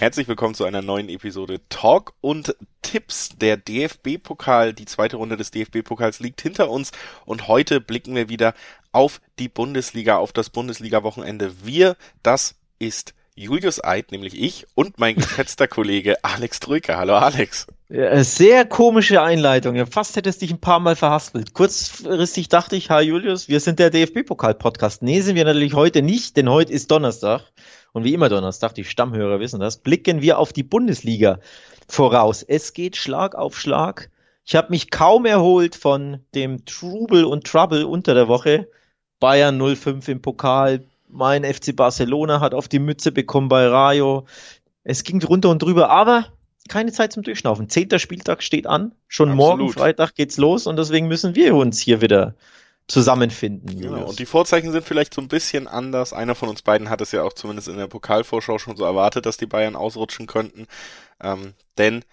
Herzlich willkommen zu einer neuen Episode Talk und Tipps. Der DFB-Pokal, die zweite Runde des DFB-Pokals liegt hinter uns und heute blicken wir wieder auf die Bundesliga, auf das Bundesliga-Wochenende. Wir, das ist Julius Eid, nämlich ich und mein geschätzter Kollege Alex Trücker. Hallo Alex. Ja, sehr komische Einleitung. Fast hättest dich ein paar Mal verhaspelt. Kurzfristig dachte ich, hi Julius, wir sind der DFB-Pokal-Podcast. Nee, sind wir natürlich heute nicht, denn heute ist Donnerstag. Und wie immer Donnerstag, die Stammhörer wissen das, blicken wir auf die Bundesliga voraus. Es geht Schlag auf Schlag. Ich habe mich kaum erholt von dem Trubel und Trouble unter der Woche. Bayern 05 im Pokal, mein FC Barcelona hat auf die Mütze bekommen bei Rayo. Es ging drunter und drüber, aber keine Zeit zum Durchschnaufen. Zehnter Spieltag steht an. Schon Absolut. morgen Freitag geht's los und deswegen müssen wir uns hier wieder zusammenfinden. Genau. Und die Vorzeichen sind vielleicht so ein bisschen anders. Einer von uns beiden hat es ja auch zumindest in der Pokalvorschau schon so erwartet, dass die Bayern ausrutschen könnten. Ähm, denn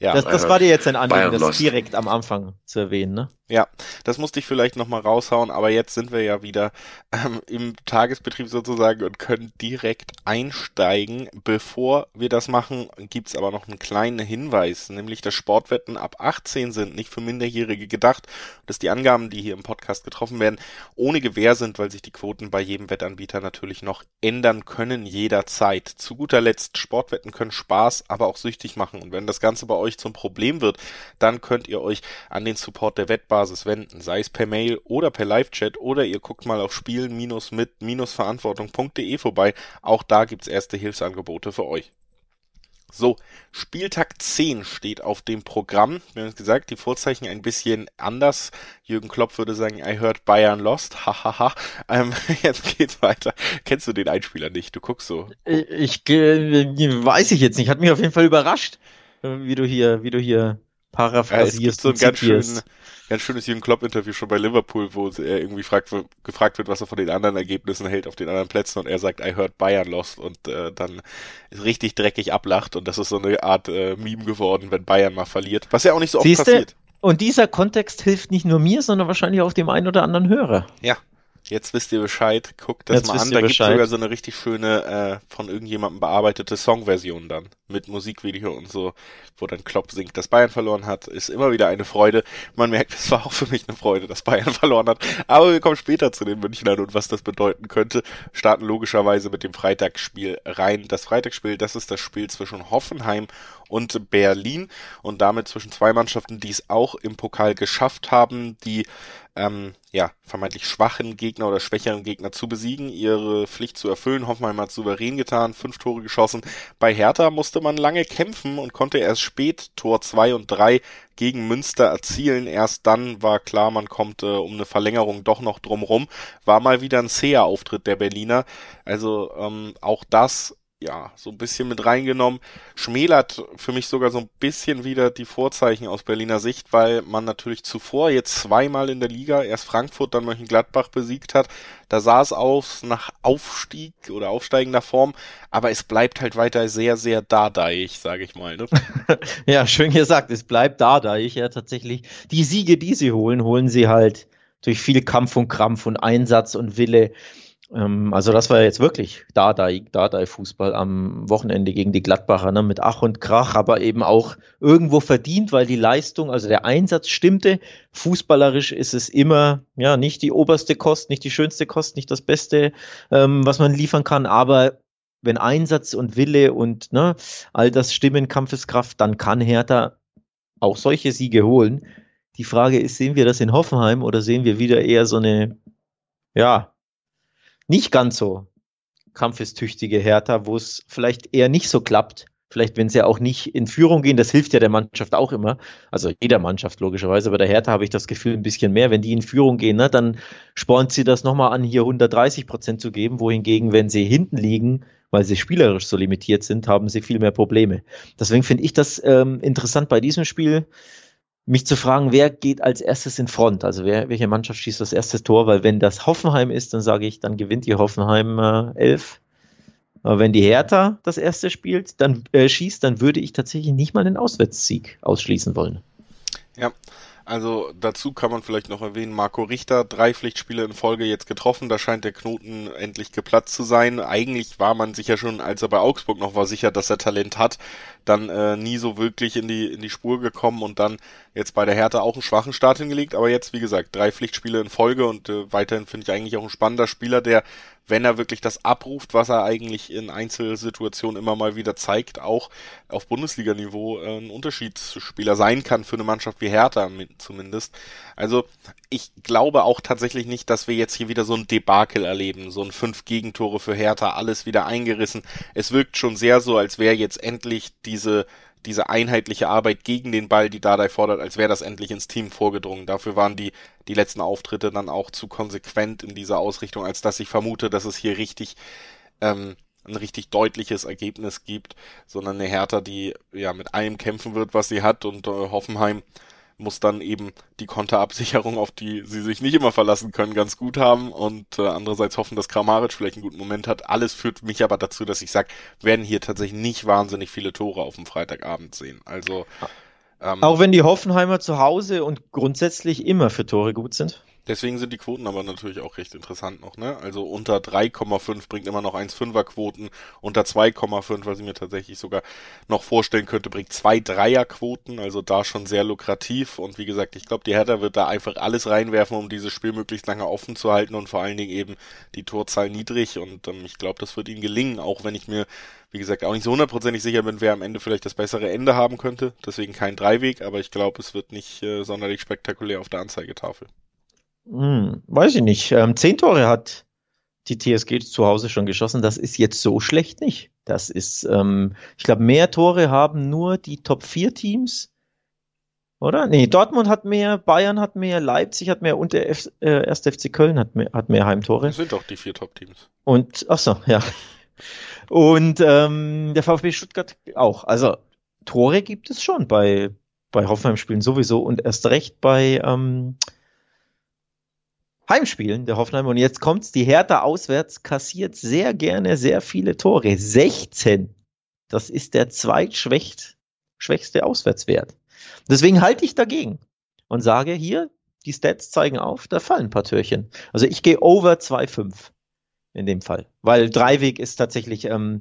ja, das, das war dir jetzt ein Anliegen, das direkt am Anfang zu erwähnen, ne? Ja, das musste ich vielleicht nochmal raushauen, aber jetzt sind wir ja wieder ähm, im Tagesbetrieb sozusagen und können direkt einsteigen. Bevor wir das machen, gibt's aber noch einen kleinen Hinweis, nämlich dass Sportwetten ab 18 sind, nicht für Minderjährige gedacht, dass die Angaben, die hier im Podcast getroffen werden, ohne Gewähr sind, weil sich die Quoten bei jedem Wettanbieter natürlich noch ändern können jederzeit. Zu guter Letzt, Sportwetten können Spaß, aber auch süchtig machen und wenn das Ganze bei euch zum Problem wird, dann könnt ihr euch an den Support der Wettbank Basis wenden, sei es per Mail oder per Live-Chat oder ihr guckt mal auf spielen-mit-verantwortung.de vorbei. Auch da gibt's erste Hilfsangebote für euch. So, Spieltag 10 steht auf dem Programm. Wir haben gesagt, die Vorzeichen ein bisschen anders. Jürgen Klopp würde sagen, I heard Bayern lost. Hahaha. ähm, jetzt geht's weiter. Kennst du den Einspieler nicht? Du guckst so. Ich, ich äh, weiß ich jetzt nicht. Hat mich auf jeden Fall überrascht, wie du hier, wie du hier paraphrasierst. Ja, es gibt so einen ganz schönen, ganz schönes Jürgen Klopp-Interview schon bei Liverpool, wo er irgendwie fragt, gefragt wird, was er von den anderen Ergebnissen hält auf den anderen Plätzen und er sagt, I heard Bayern lost und äh, dann richtig dreckig ablacht und das ist so eine Art äh, Meme geworden, wenn Bayern mal verliert, was ja auch nicht so oft Siehste? passiert. Und dieser Kontext hilft nicht nur mir, sondern wahrscheinlich auch dem einen oder anderen Hörer. Ja, Jetzt wisst ihr Bescheid, guckt das Jetzt mal an. Da gibt es sogar so eine richtig schöne, äh, von irgendjemandem bearbeitete Songversion dann. Mit Musikvideo und so, wo dann Klopp singt, dass Bayern verloren hat. Ist immer wieder eine Freude. Man merkt, es war auch für mich eine Freude, dass Bayern verloren hat. Aber wir kommen später zu den Münchnern und was das bedeuten könnte. Starten logischerweise mit dem Freitagsspiel rein. Das Freitagsspiel, das ist das Spiel zwischen Hoffenheim und Berlin und damit zwischen zwei Mannschaften, die es auch im Pokal geschafft haben, die ähm, ja, vermeintlich schwachen Gegner oder schwächeren Gegner zu besiegen, ihre Pflicht zu erfüllen. Hoffenheim hat souverän getan, fünf Tore geschossen. Bei Hertha musste man lange kämpfen und konnte erst spät Tor zwei und drei gegen Münster erzielen. Erst dann war klar, man kommt äh, um eine Verlängerung doch noch drumrum. War mal wieder ein zäher Auftritt der Berliner. Also ähm, auch das ja, so ein bisschen mit reingenommen. Schmälert für mich sogar so ein bisschen wieder die Vorzeichen aus Berliner Sicht, weil man natürlich zuvor jetzt zweimal in der Liga, erst Frankfurt, dann Mönchengladbach besiegt hat. Da sah es aus nach Aufstieg oder aufsteigender Form, aber es bleibt halt weiter sehr, sehr dadaig, sage ich mal. Ne? ja, schön gesagt, es bleibt dadaig, ja tatsächlich. Die Siege, die sie holen, holen sie halt durch viel Kampf und Krampf und Einsatz und Wille. Ähm, also das war jetzt wirklich Dardai, Dardai Fußball am Wochenende gegen die Gladbacher, ne, mit Ach und Krach, aber eben auch irgendwo verdient, weil die Leistung, also der Einsatz stimmte. Fußballerisch ist es immer, ja, nicht die oberste Kost, nicht die schönste Kost, nicht das Beste, ähm, was man liefern kann, aber wenn Einsatz und Wille und ne, all das stimmen, Kampfeskraft, dann kann Hertha auch solche Siege holen. Die Frage ist, sehen wir das in Hoffenheim oder sehen wir wieder eher so eine, ja, nicht ganz so kampfestüchtige Hertha, wo es vielleicht eher nicht so klappt. Vielleicht, wenn sie auch nicht in Führung gehen, das hilft ja der Mannschaft auch immer. Also jeder Mannschaft logischerweise. Bei der Hertha habe ich das Gefühl ein bisschen mehr. Wenn die in Führung gehen, ne, dann spornt sie das nochmal an, hier 130 Prozent zu geben. Wohingegen, wenn sie hinten liegen, weil sie spielerisch so limitiert sind, haben sie viel mehr Probleme. Deswegen finde ich das ähm, interessant bei diesem Spiel mich zu fragen, wer geht als erstes in Front? Also wer, welche Mannschaft schießt das erste Tor? Weil wenn das Hoffenheim ist, dann sage ich, dann gewinnt die Hoffenheim äh, 11. Aber wenn die Hertha das erste spielt, dann äh, schießt, dann würde ich tatsächlich nicht mal einen Auswärtssieg ausschließen wollen. Ja, Also dazu kann man vielleicht noch erwähnen, Marco Richter, drei Pflichtspiele in Folge jetzt getroffen, da scheint der Knoten endlich geplatzt zu sein. Eigentlich war man sich ja schon, als er bei Augsburg noch war, sicher, dass er Talent hat, dann äh, nie so wirklich in die, in die Spur gekommen und dann jetzt bei der Hertha auch einen schwachen Start hingelegt, aber jetzt, wie gesagt, drei Pflichtspiele in Folge und äh, weiterhin finde ich eigentlich auch ein spannender Spieler, der wenn er wirklich das abruft, was er eigentlich in Einzelsituationen immer mal wieder zeigt, auch auf Bundesliga-Niveau äh, ein Unterschiedsspieler sein kann für eine Mannschaft wie Hertha zumindest. Also ich glaube auch tatsächlich nicht, dass wir jetzt hier wieder so ein Debakel erleben, so ein fünf Gegentore für Hertha, alles wieder eingerissen. Es wirkt schon sehr so, als wäre jetzt endlich diese diese einheitliche Arbeit gegen den Ball, die Dardai fordert, als wäre das endlich ins Team vorgedrungen. Dafür waren die, die letzten Auftritte dann auch zu konsequent in dieser Ausrichtung, als dass ich vermute, dass es hier richtig ähm, ein richtig deutliches Ergebnis gibt, sondern eine Hertha, die ja mit allem kämpfen wird, was sie hat und äh, Hoffenheim muss dann eben die Konterabsicherung, auf die sie sich nicht immer verlassen können, ganz gut haben und äh, andererseits hoffen, dass Kramaric vielleicht einen guten Moment hat. Alles führt mich aber dazu, dass ich sage, werden hier tatsächlich nicht wahnsinnig viele Tore auf dem Freitagabend sehen. Also ähm, auch wenn die Hoffenheimer zu Hause und grundsätzlich immer für Tore gut sind. Deswegen sind die Quoten aber natürlich auch recht interessant noch, ne? Also unter 3,5 bringt immer noch 1,5er Quoten, unter 2,5, was ich mir tatsächlich sogar noch vorstellen könnte, bringt zwei Dreier Quoten, also da schon sehr lukrativ und wie gesagt, ich glaube, die Hertha wird da einfach alles reinwerfen, um dieses Spiel möglichst lange offen zu halten und vor allen Dingen eben die Torzahl niedrig und ähm, ich glaube, das wird ihnen gelingen, auch wenn ich mir wie gesagt, auch nicht so hundertprozentig sicher bin, wer am Ende vielleicht das bessere Ende haben könnte. Deswegen kein Dreiweg, aber ich glaube, es wird nicht äh, sonderlich spektakulär auf der Anzeigetafel. Hm, weiß ich nicht. Ähm, zehn Tore hat die TSG zu Hause schon geschossen. Das ist jetzt so schlecht nicht. Das ist, ähm, ich glaube, mehr Tore haben nur die Top 4 Teams. Oder? Nee, Dortmund hat mehr, Bayern hat mehr, Leipzig hat mehr und der F äh, 1. FC Köln hat mehr, hat mehr Heimtore. Das sind doch die vier Top-Teams. Und, ach so, ja. Und ähm, der VfB Stuttgart auch. Also Tore gibt es schon bei, bei Hoffenheim-Spielen sowieso und erst recht bei ähm, Heimspielen der Hoffenheim. Und jetzt kommt's, die Hertha auswärts kassiert sehr gerne sehr viele Tore. 16. Das ist der zweitschwächste Auswärtswert. Deswegen halte ich dagegen und sage hier, die Stats zeigen auf, da fallen ein paar Türchen. Also ich gehe over 2,5 in dem Fall. Weil Dreiweg ist tatsächlich, ähm,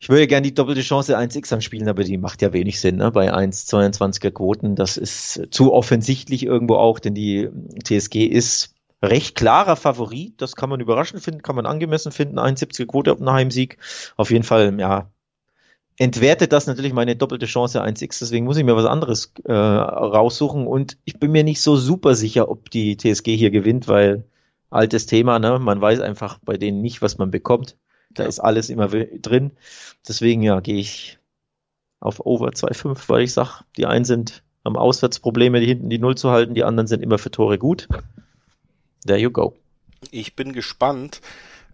ich würde gerne die doppelte Chance 1x anspielen, aber die macht ja wenig Sinn ne? bei 1,22er Quoten. Das ist zu offensichtlich irgendwo auch, denn die TSG ist recht klarer Favorit. Das kann man überraschend finden, kann man angemessen finden. 71er Quote auf einen Heimsieg. Auf jeden Fall, ja, entwertet das natürlich meine doppelte Chance 1x. Deswegen muss ich mir was anderes äh, raussuchen. Und ich bin mir nicht so super sicher, ob die TSG hier gewinnt, weil altes Thema, ne? Man weiß einfach bei denen nicht, was man bekommt. Da ist alles immer drin. Deswegen ja, gehe ich auf Over 2,5, weil ich sag, die einen sind am Auswärtsprobleme, die hinten die Null zu halten, die anderen sind immer für Tore gut. There you go. Ich bin gespannt,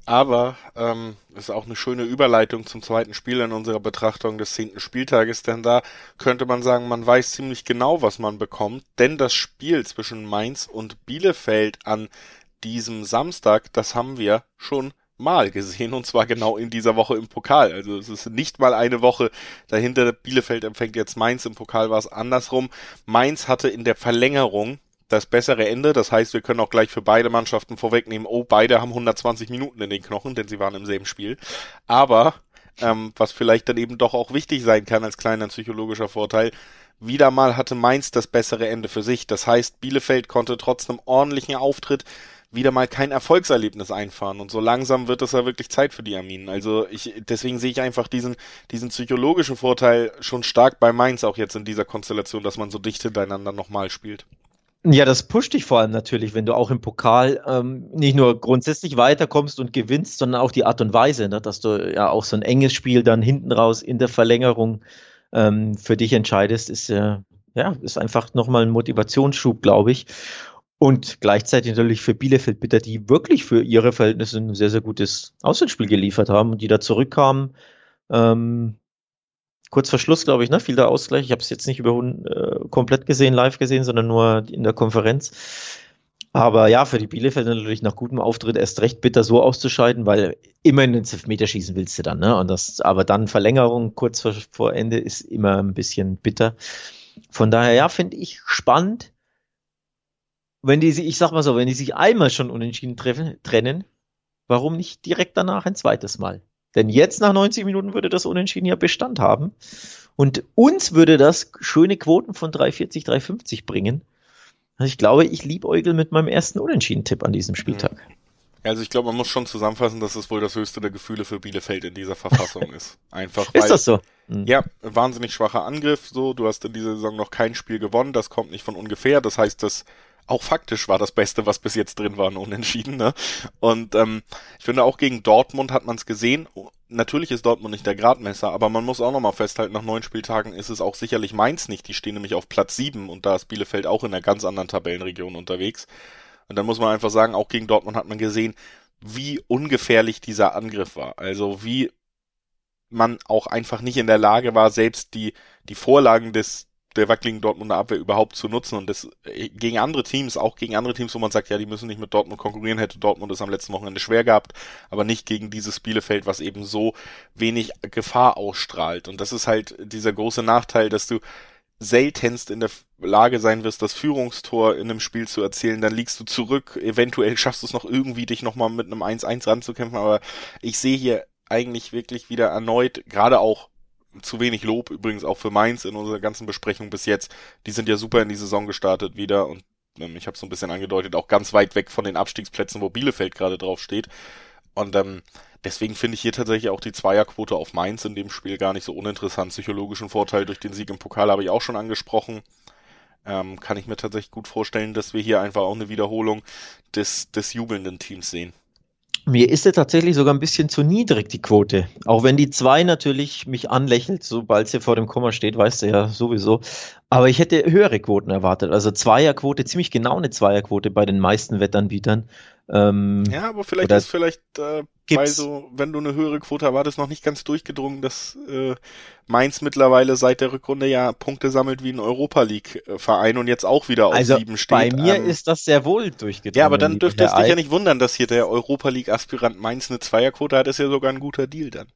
aber ähm, ist auch eine schöne Überleitung zum zweiten Spiel in unserer Betrachtung des zehnten Spieltages, denn da könnte man sagen, man weiß ziemlich genau, was man bekommt, denn das Spiel zwischen Mainz und Bielefeld an diesem Samstag, das haben wir schon mal gesehen und zwar genau in dieser Woche im Pokal. Also es ist nicht mal eine Woche dahinter. Bielefeld empfängt jetzt Mainz. Im Pokal war es andersrum. Mainz hatte in der Verlängerung das bessere Ende. Das heißt, wir können auch gleich für beide Mannschaften vorwegnehmen, oh, beide haben 120 Minuten in den Knochen, denn sie waren im selben Spiel. Aber ähm, was vielleicht dann eben doch auch wichtig sein kann als kleiner psychologischer Vorteil, wieder mal hatte Mainz das bessere Ende für sich. Das heißt, Bielefeld konnte trotz einem ordentlichen Auftritt wieder mal kein Erfolgserlebnis einfahren. Und so langsam wird es ja wirklich Zeit für die Arminen. Also ich, deswegen sehe ich einfach diesen, diesen psychologischen Vorteil schon stark bei Mainz auch jetzt in dieser Konstellation, dass man so dicht hintereinander nochmal spielt. Ja, das pusht dich vor allem natürlich, wenn du auch im Pokal ähm, nicht nur grundsätzlich weiterkommst und gewinnst, sondern auch die Art und Weise, ne, dass du ja auch so ein enges Spiel dann hinten raus in der Verlängerung ähm, für dich entscheidest, ist äh, ja ist einfach nochmal ein Motivationsschub, glaube ich. Und gleichzeitig natürlich für Bielefeld bitter, die wirklich für ihre Verhältnisse ein sehr, sehr gutes Auswärtsspiel geliefert haben und die da zurückkamen. Ähm, kurz vor Schluss, glaube ich, ne, fiel der Ausgleich. Ich habe es jetzt nicht über äh, komplett gesehen, live gesehen, sondern nur in der Konferenz. Aber ja, für die Bielefeld natürlich nach gutem Auftritt erst recht bitter so auszuscheiden, weil immerhin ins Elfmeterschießen willst du dann, ne? Und das, aber dann Verlängerung kurz vor, vor Ende ist immer ein bisschen bitter. Von daher, ja, finde ich spannend wenn die sich, ich sag mal so, wenn die sich einmal schon unentschieden treffen, trennen, warum nicht direkt danach ein zweites Mal? Denn jetzt nach 90 Minuten würde das Unentschieden ja Bestand haben. Und uns würde das schöne Quoten von 340, 350 bringen. Also ich glaube, ich liebäugel mit meinem ersten Unentschieden-Tipp an diesem Spieltag. Also ich glaube, man muss schon zusammenfassen, dass es wohl das höchste der Gefühle für Bielefeld in dieser Verfassung ist. Einfach. Weil, ist das so? Mhm. Ja, wahnsinnig schwacher Angriff. So, du hast in dieser Saison noch kein Spiel gewonnen. Das kommt nicht von ungefähr. Das heißt, das auch faktisch war das Beste, was bis jetzt drin war, ein Unentschieden. Ne? Und ähm, ich finde auch gegen Dortmund hat man es gesehen. Natürlich ist Dortmund nicht der Gradmesser, aber man muss auch nochmal festhalten, nach neun Spieltagen ist es auch sicherlich Mainz nicht. Die stehen nämlich auf Platz sieben und da ist Bielefeld auch in einer ganz anderen Tabellenregion unterwegs. Und dann muss man einfach sagen, auch gegen Dortmund hat man gesehen, wie ungefährlich dieser Angriff war. Also wie man auch einfach nicht in der Lage war, selbst die, die Vorlagen des, der wackeligen Dortmunder Abwehr überhaupt zu nutzen und das äh, gegen andere Teams, auch gegen andere Teams, wo man sagt, ja, die müssen nicht mit Dortmund konkurrieren, hätte Dortmund es am letzten Wochenende schwer gehabt, aber nicht gegen dieses Bielefeld, was eben so wenig Gefahr ausstrahlt. Und das ist halt dieser große Nachteil, dass du seltenst in der Lage sein wirst, das Führungstor in einem Spiel zu erzielen, dann liegst du zurück, eventuell schaffst du es noch irgendwie, dich nochmal mit einem 1-1 ranzukämpfen, aber ich sehe hier eigentlich wirklich wieder erneut, gerade auch zu wenig Lob übrigens auch für Mainz in unserer ganzen Besprechung bis jetzt. Die sind ja super in die Saison gestartet wieder und ähm, ich habe so ein bisschen angedeutet, auch ganz weit weg von den Abstiegsplätzen, wo Bielefeld gerade drauf steht. Und ähm, deswegen finde ich hier tatsächlich auch die Zweierquote auf Mainz in dem Spiel gar nicht so uninteressant. Psychologischen Vorteil durch den Sieg im Pokal habe ich auch schon angesprochen. Ähm, kann ich mir tatsächlich gut vorstellen, dass wir hier einfach auch eine Wiederholung des, des jubelnden Teams sehen. Mir ist er tatsächlich sogar ein bisschen zu niedrig, die Quote. Auch wenn die zwei natürlich mich anlächelt, sobald sie vor dem Komma steht, weißt du ja sowieso. Aber ich hätte höhere Quoten erwartet. Also Zweierquote, ziemlich genau eine Zweierquote bei den meisten Wettanbietern. Ähm, ja, aber vielleicht ist vielleicht äh, bei so, wenn du eine höhere Quote erwartest, noch nicht ganz durchgedrungen, dass äh, Mainz mittlerweile seit der Rückrunde ja Punkte sammelt wie ein Europa League Verein und jetzt auch wieder auf also sieben steht. Bei mir ähm, ist das sehr wohl durchgedrungen. Ja, aber dann dürfte es dich ja nicht wundern, dass hier der Europa League Aspirant Mainz eine Zweierquote hat, ist ja sogar ein guter Deal dann.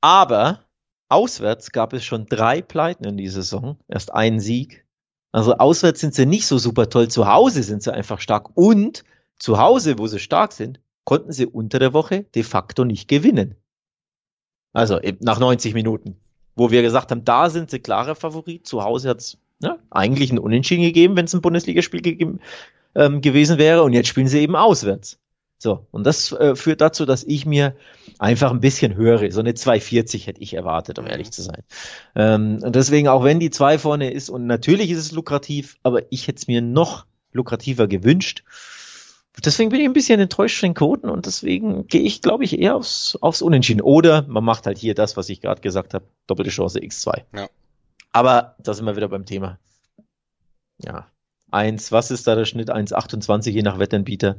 Aber auswärts gab es schon drei Pleiten in dieser Saison, erst einen Sieg. Also auswärts sind sie nicht so super toll, zu Hause sind sie einfach stark und zu Hause, wo sie stark sind, konnten sie unter der Woche de facto nicht gewinnen. Also nach 90 Minuten, wo wir gesagt haben, da sind sie klarer Favorit. Zu Hause hat es ne, eigentlich ein Unentschieden gegeben, wenn es ein Bundesligaspiel gegeben, ähm, gewesen wäre. Und jetzt spielen sie eben auswärts. So, und das äh, führt dazu, dass ich mir einfach ein bisschen höre. So eine 240 hätte ich erwartet, um mhm. ehrlich zu sein. Ähm, und deswegen, auch wenn die 2 vorne ist, und natürlich ist es lukrativ, aber ich hätte es mir noch lukrativer gewünscht. Deswegen bin ich ein bisschen enttäuscht von den Quoten und deswegen gehe ich, glaube ich, eher aufs, aufs Unentschieden. Oder man macht halt hier das, was ich gerade gesagt habe, doppelte Chance X2. Ja. Aber da sind wir wieder beim Thema. Ja. Eins, was ist da der Schnitt? 1,28 je nach Wettanbieter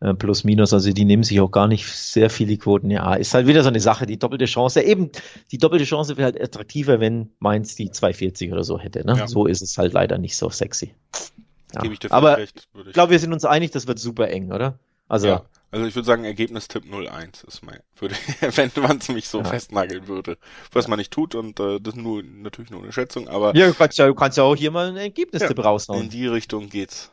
äh, plus minus. Also die nehmen sich auch gar nicht sehr viele Quoten. Ja, ist halt wieder so eine Sache, die doppelte Chance. Eben, die doppelte Chance wäre halt attraktiver, wenn Mainz die 2,40 oder so hätte. Ne? Ja. So ist es halt leider nicht so sexy. Ja. Gebe ich dir Aber recht. Ich glaube, wir sind uns einig, das wird super eng, oder? Also, ja. also ich würde sagen, Ergebnistipp 0-1 ist mein, würde, wenn man es mich so ja. festnageln würde. Was man nicht tut und äh, das ist nur natürlich nur eine Schätzung, aber. Ja, du kannst ja, du kannst ja auch hier mal ein Ergebnistipp ja, raushauen. In die Richtung geht's.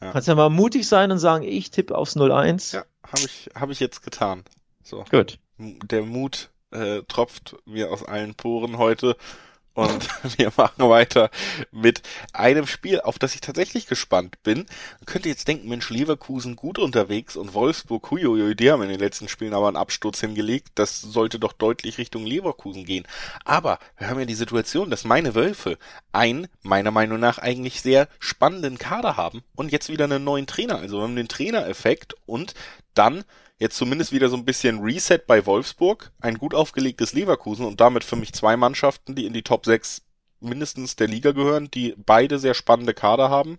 Ja. Kannst ja mal mutig sein und sagen, ich tippe aufs 0-1. Ja, habe ich, hab ich jetzt getan. So. Gut. Der Mut äh, tropft mir aus allen Poren heute und wir machen weiter mit einem Spiel, auf das ich tatsächlich gespannt bin. Man könnte jetzt denken, Mensch, Leverkusen gut unterwegs und Wolfsburg, huiuiui, die haben in den letzten Spielen aber einen Absturz hingelegt. Das sollte doch deutlich Richtung Leverkusen gehen. Aber wir haben ja die Situation, dass meine Wölfe einen, meiner Meinung nach, eigentlich sehr spannenden Kader haben und jetzt wieder einen neuen Trainer. Also wir haben den Trainereffekt und dann jetzt zumindest wieder so ein bisschen Reset bei Wolfsburg, ein gut aufgelegtes Leverkusen und damit für mich zwei Mannschaften, die in die Top 6 mindestens der Liga gehören, die beide sehr spannende Kader haben,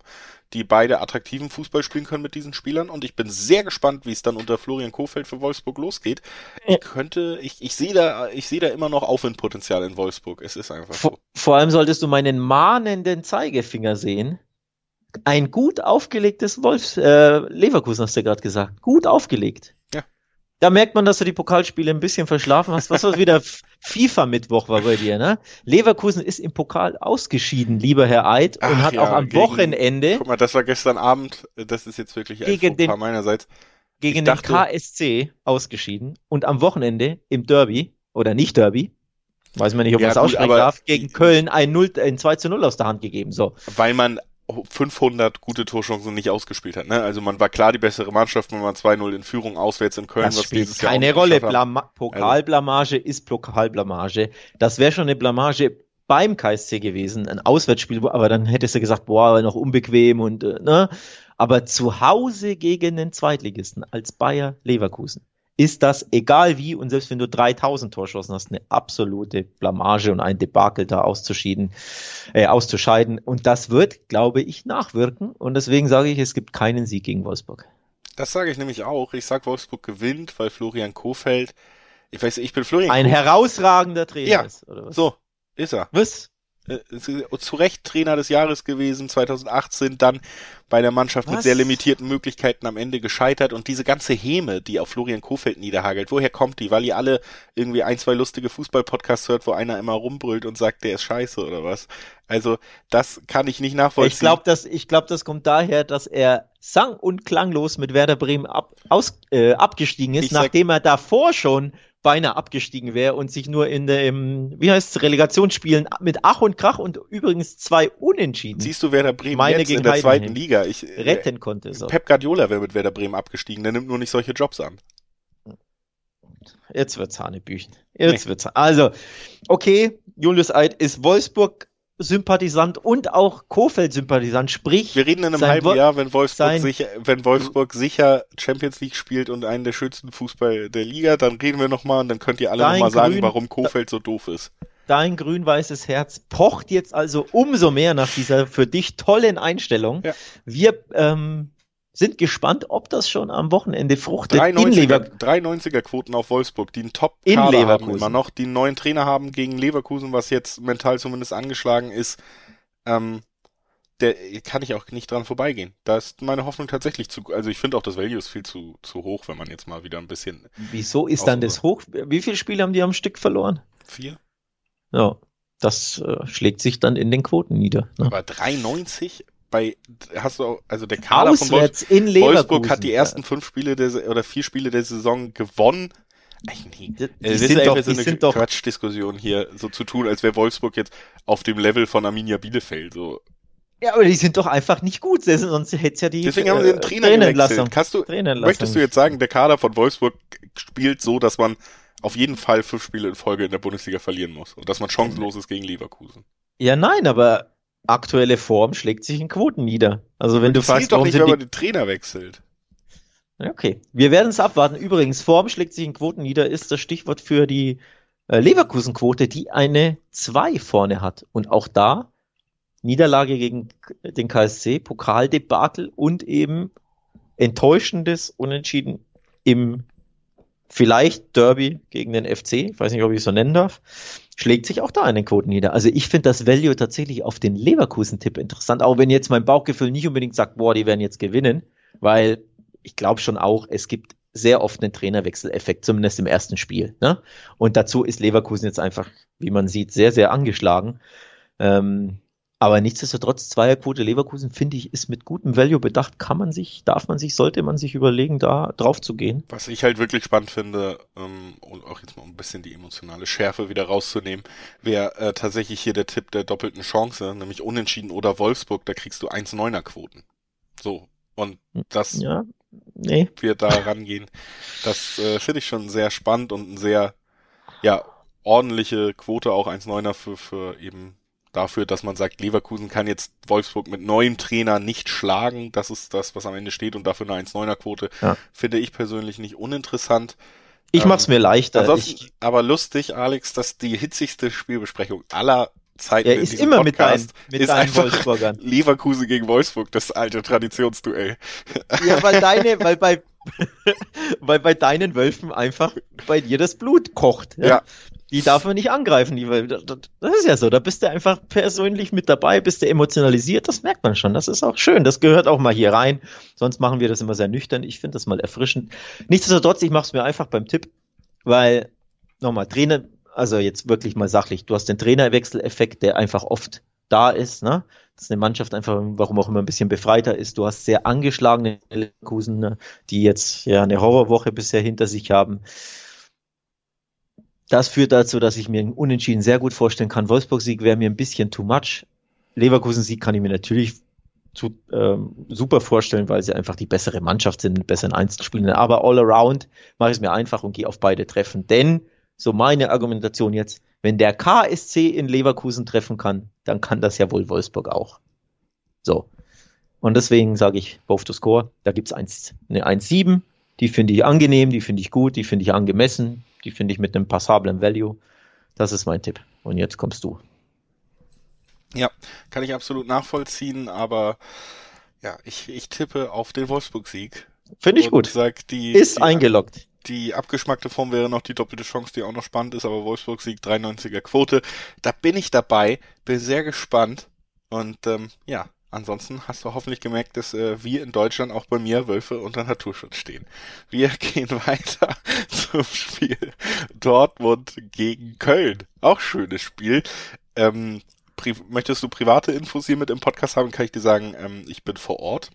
die beide attraktiven Fußball spielen können mit diesen Spielern und ich bin sehr gespannt, wie es dann unter Florian Kofeld für Wolfsburg losgeht. Ich könnte, ich, ich sehe da, ich sehe da immer noch Aufwindpotenzial in Wolfsburg. Es ist einfach vor, so. Vor allem solltest du meinen mahnenden Zeigefinger sehen. Ein gut aufgelegtes Wolfs, äh, Leverkusen hast du gerade gesagt. Gut aufgelegt. Da merkt man, dass du die Pokalspiele ein bisschen verschlafen hast. Was war wieder FIFA-Mittwoch war bei dir, ne? Leverkusen ist im Pokal ausgeschieden, lieber Herr Eid, und Ach hat ja, auch am gegen, Wochenende. Guck mal, das war gestern Abend, das ist jetzt wirklich ein gegen den, meinerseits. Gegen ich den dachte, KSC ausgeschieden und am Wochenende im Derby, oder nicht Derby, weiß man nicht, ob ja, man es aussprechen darf, gegen Köln ein, 0, ein 2 zu 0 aus der Hand gegeben, so. Weil man 500 gute Torchancen nicht ausgespielt hat. Ne? Also man war klar die bessere Mannschaft, wenn man 2-0 in Führung auswärts in Köln, das was spielt dieses keine Jahr Rolle. Blama Pokalblamage also. ist Pokalblamage. Das wäre schon eine Blamage beim KSC gewesen, ein Auswärtsspiel, aber dann hättest du gesagt, boah, noch unbequem und äh, ne. Aber zu Hause gegen den Zweitligisten als Bayer Leverkusen ist das, egal wie, und selbst wenn du 3000 Torschossen hast, eine absolute Blamage und ein Debakel da auszuschieden, äh, auszuscheiden. Und das wird, glaube ich, nachwirken. Und deswegen sage ich, es gibt keinen Sieg gegen Wolfsburg. Das sage ich nämlich auch. Ich sage, Wolfsburg gewinnt, weil Florian Kofeld, ich weiß, ich bin Florian. Ein Kofeld. herausragender Trainer ja, ist? So, ist er. Was? Äh, zu Recht Trainer des Jahres gewesen, 2018 dann bei der Mannschaft Was? mit sehr limitierten Möglichkeiten am Ende gescheitert und diese ganze Häme, die auf Florian Kofeld niederhagelt, woher kommt die? Weil ihr alle irgendwie ein, zwei lustige Fußball-Podcasts hört, wo einer immer rumbrüllt und sagt, der ist scheiße oder was? Also, das kann ich nicht nachvollziehen. Ich glaube, das, ich glaube, das kommt daher, dass er sang- und klanglos mit Werder Bremen ab, aus, äh, abgestiegen ist, ich nachdem er davor schon beinahe abgestiegen wäre und sich nur in der, im, wie heißt es, Relegationsspielen mit Ach und Krach und übrigens zwei Unentschieden. Siehst du Werder Bremen Meine jetzt in der Heidenheim zweiten Liga? Ich, äh, retten konnte. So. Pep Guardiola wäre mit Werder Bremen abgestiegen, der nimmt nur nicht solche Jobs an. Jetzt wird's Hanebüchen. Jetzt nee. wird's. Also, okay, Julius Eid ist Wolfsburg Sympathisant und auch Kofeld-Sympathisant. Sprich, wir reden in einem halben Jahr, wenn Wolfsburg, sicher, wenn Wolfsburg sicher Champions League spielt und einen der schönsten Fußball der Liga, dann reden wir nochmal und dann könnt ihr alle nochmal sagen, warum Kofeld so doof ist. Dein grün-weißes Herz pocht jetzt also umso mehr nach dieser für dich tollen Einstellung. Ja. Wir ähm, sind gespannt, ob das schon am Wochenende fruchtet. 390er, Quoten auf Wolfsburg, die einen Top-Kader haben immer noch, die einen neuen Trainer haben gegen Leverkusen, was jetzt mental zumindest angeschlagen ist. Ähm, der kann ich auch nicht dran vorbeigehen. Da ist meine Hoffnung tatsächlich zu, also ich finde auch das Value ist viel zu, zu hoch, wenn man jetzt mal wieder ein bisschen. Wieso ist dann das hoch? Wie viele Spiele haben die am Stück verloren? Vier. Ja, das äh, schlägt sich dann in den Quoten nieder. Ne? Aber 3,90 bei, hast du auch, also der Kader Auswärts von Wolfsburg, Wolfsburg hat die ersten fünf Spiele der, oder vier Spiele der Saison gewonnen. Ach nee. Die, die es ist sind doch, so eine Quatschdiskussion hier, so zu tun, als wäre Wolfsburg jetzt auf dem Level von Arminia Bielefeld, so. Ja, aber die sind doch einfach nicht gut, sonst hätte es ja die Deswegen haben sie den Trainer gewechselt. Kannst du, möchtest du jetzt sagen, der Kader von Wolfsburg spielt so, dass man auf jeden Fall fünf Spiele in Folge in der Bundesliga verlieren muss und dass man chancenlos ist gegen Leverkusen? Ja, nein, aber aktuelle Form schlägt sich in Quoten nieder. Also wenn du fragst, doch nicht, wenn man den Trainer wechselt. Okay, wir werden es abwarten. Übrigens, Form schlägt sich in Quoten nieder, ist das Stichwort für die äh, Leverkusen-Quote, die eine 2 vorne hat. Und auch da Niederlage gegen den KSC, Pokaldebakel und eben enttäuschendes Unentschieden im vielleicht Derby gegen den FC, ich weiß nicht, ob ich es so nennen darf, schlägt sich auch da in den Quoten nieder. Also ich finde das Value tatsächlich auf den Leverkusen-Tipp interessant, auch wenn jetzt mein Bauchgefühl nicht unbedingt sagt, boah, die werden jetzt gewinnen, weil ich glaube schon auch, es gibt sehr oft einen Trainerwechseleffekt, zumindest im ersten Spiel. Ne? Und dazu ist Leverkusen jetzt einfach, wie man sieht, sehr, sehr angeschlagen. Ähm, aber nichtsdestotrotz, Zweierquote Leverkusen, finde ich, ist mit gutem Value bedacht. Kann man sich, darf man sich, sollte man sich überlegen, da drauf zu gehen. Was ich halt wirklich spannend finde, ähm, und auch jetzt mal ein bisschen die emotionale Schärfe wieder rauszunehmen, wäre äh, tatsächlich hier der Tipp der doppelten Chance, nämlich Unentschieden oder Wolfsburg, da kriegst du 1,9er Quoten. So. Und das ja, nee. wird da rangehen. Das äh, finde ich schon sehr spannend und ein sehr, ja, ordentliche Quote, auch 1,9er für, für eben dafür, dass man sagt, Leverkusen kann jetzt Wolfsburg mit neuem Trainer nicht schlagen. Das ist das, was am Ende steht und dafür eine 1-9er Quote ja. finde ich persönlich nicht uninteressant. Ich ähm, mach's mir leichter. Ich, aber lustig, Alex, dass die hitzigste Spielbesprechung aller Zeiten ja, ist immer Podcast mit, dein, mit ist deinen Wolfsburgern. Leverkusen gegen Wolfsburg, das alte Traditionsduell. Ja, weil deine, weil bei, weil bei deinen Wölfen einfach bei dir das Blut kocht. Ja. ja. Die darf man nicht angreifen. Die, das ist ja so. Da bist du einfach persönlich mit dabei, bist du emotionalisiert. Das merkt man schon. Das ist auch schön. Das gehört auch mal hier rein. Sonst machen wir das immer sehr nüchtern. Ich finde das mal erfrischend. Nichtsdestotrotz, ich mache es mir einfach beim Tipp, weil nochmal Trainer, also jetzt wirklich mal sachlich. Du hast den Trainerwechseleffekt, der einfach oft da ist. Ne? dass eine Mannschaft einfach, warum auch immer, ein bisschen befreiter ist. Du hast sehr angeschlagene Leverkusen, die jetzt ja eine Horrorwoche bisher hinter sich haben. Das führt dazu, dass ich mir einen Unentschieden sehr gut vorstellen kann. Wolfsburg-Sieg wäre mir ein bisschen too much. Leverkusen-Sieg kann ich mir natürlich zu, ähm, super vorstellen, weil sie einfach die bessere Mannschaft sind, besser in Einzel spielen. Aber all around mache ich es mir einfach und gehe auf beide Treffen. Denn, so meine Argumentation jetzt, wenn der KSC in Leverkusen treffen kann, dann kann das ja wohl Wolfsburg auch. So. Und deswegen sage ich both to score. Da gibt es eine 1-7. Die finde ich angenehm, die finde ich gut, die finde ich angemessen, die finde ich mit einem passablen Value. Das ist mein Tipp. Und jetzt kommst du. Ja, kann ich absolut nachvollziehen, aber ja, ich, ich tippe auf den Wolfsburg-Sieg. Finde ich gut. Sag, die, ist die, eingeloggt. Die abgeschmackte Form wäre noch die doppelte Chance, die auch noch spannend ist, aber Wolfsburg Sieg 93er Quote. Da bin ich dabei, bin sehr gespannt. Und ähm, ja, ansonsten hast du hoffentlich gemerkt, dass äh, wir in Deutschland auch bei mir Wölfe unter Naturschutz stehen. Wir gehen weiter zum Spiel Dortmund gegen Köln. Auch schönes Spiel. Ähm, möchtest du private Infos hier mit im Podcast haben, kann ich dir sagen, ähm, ich bin vor Ort.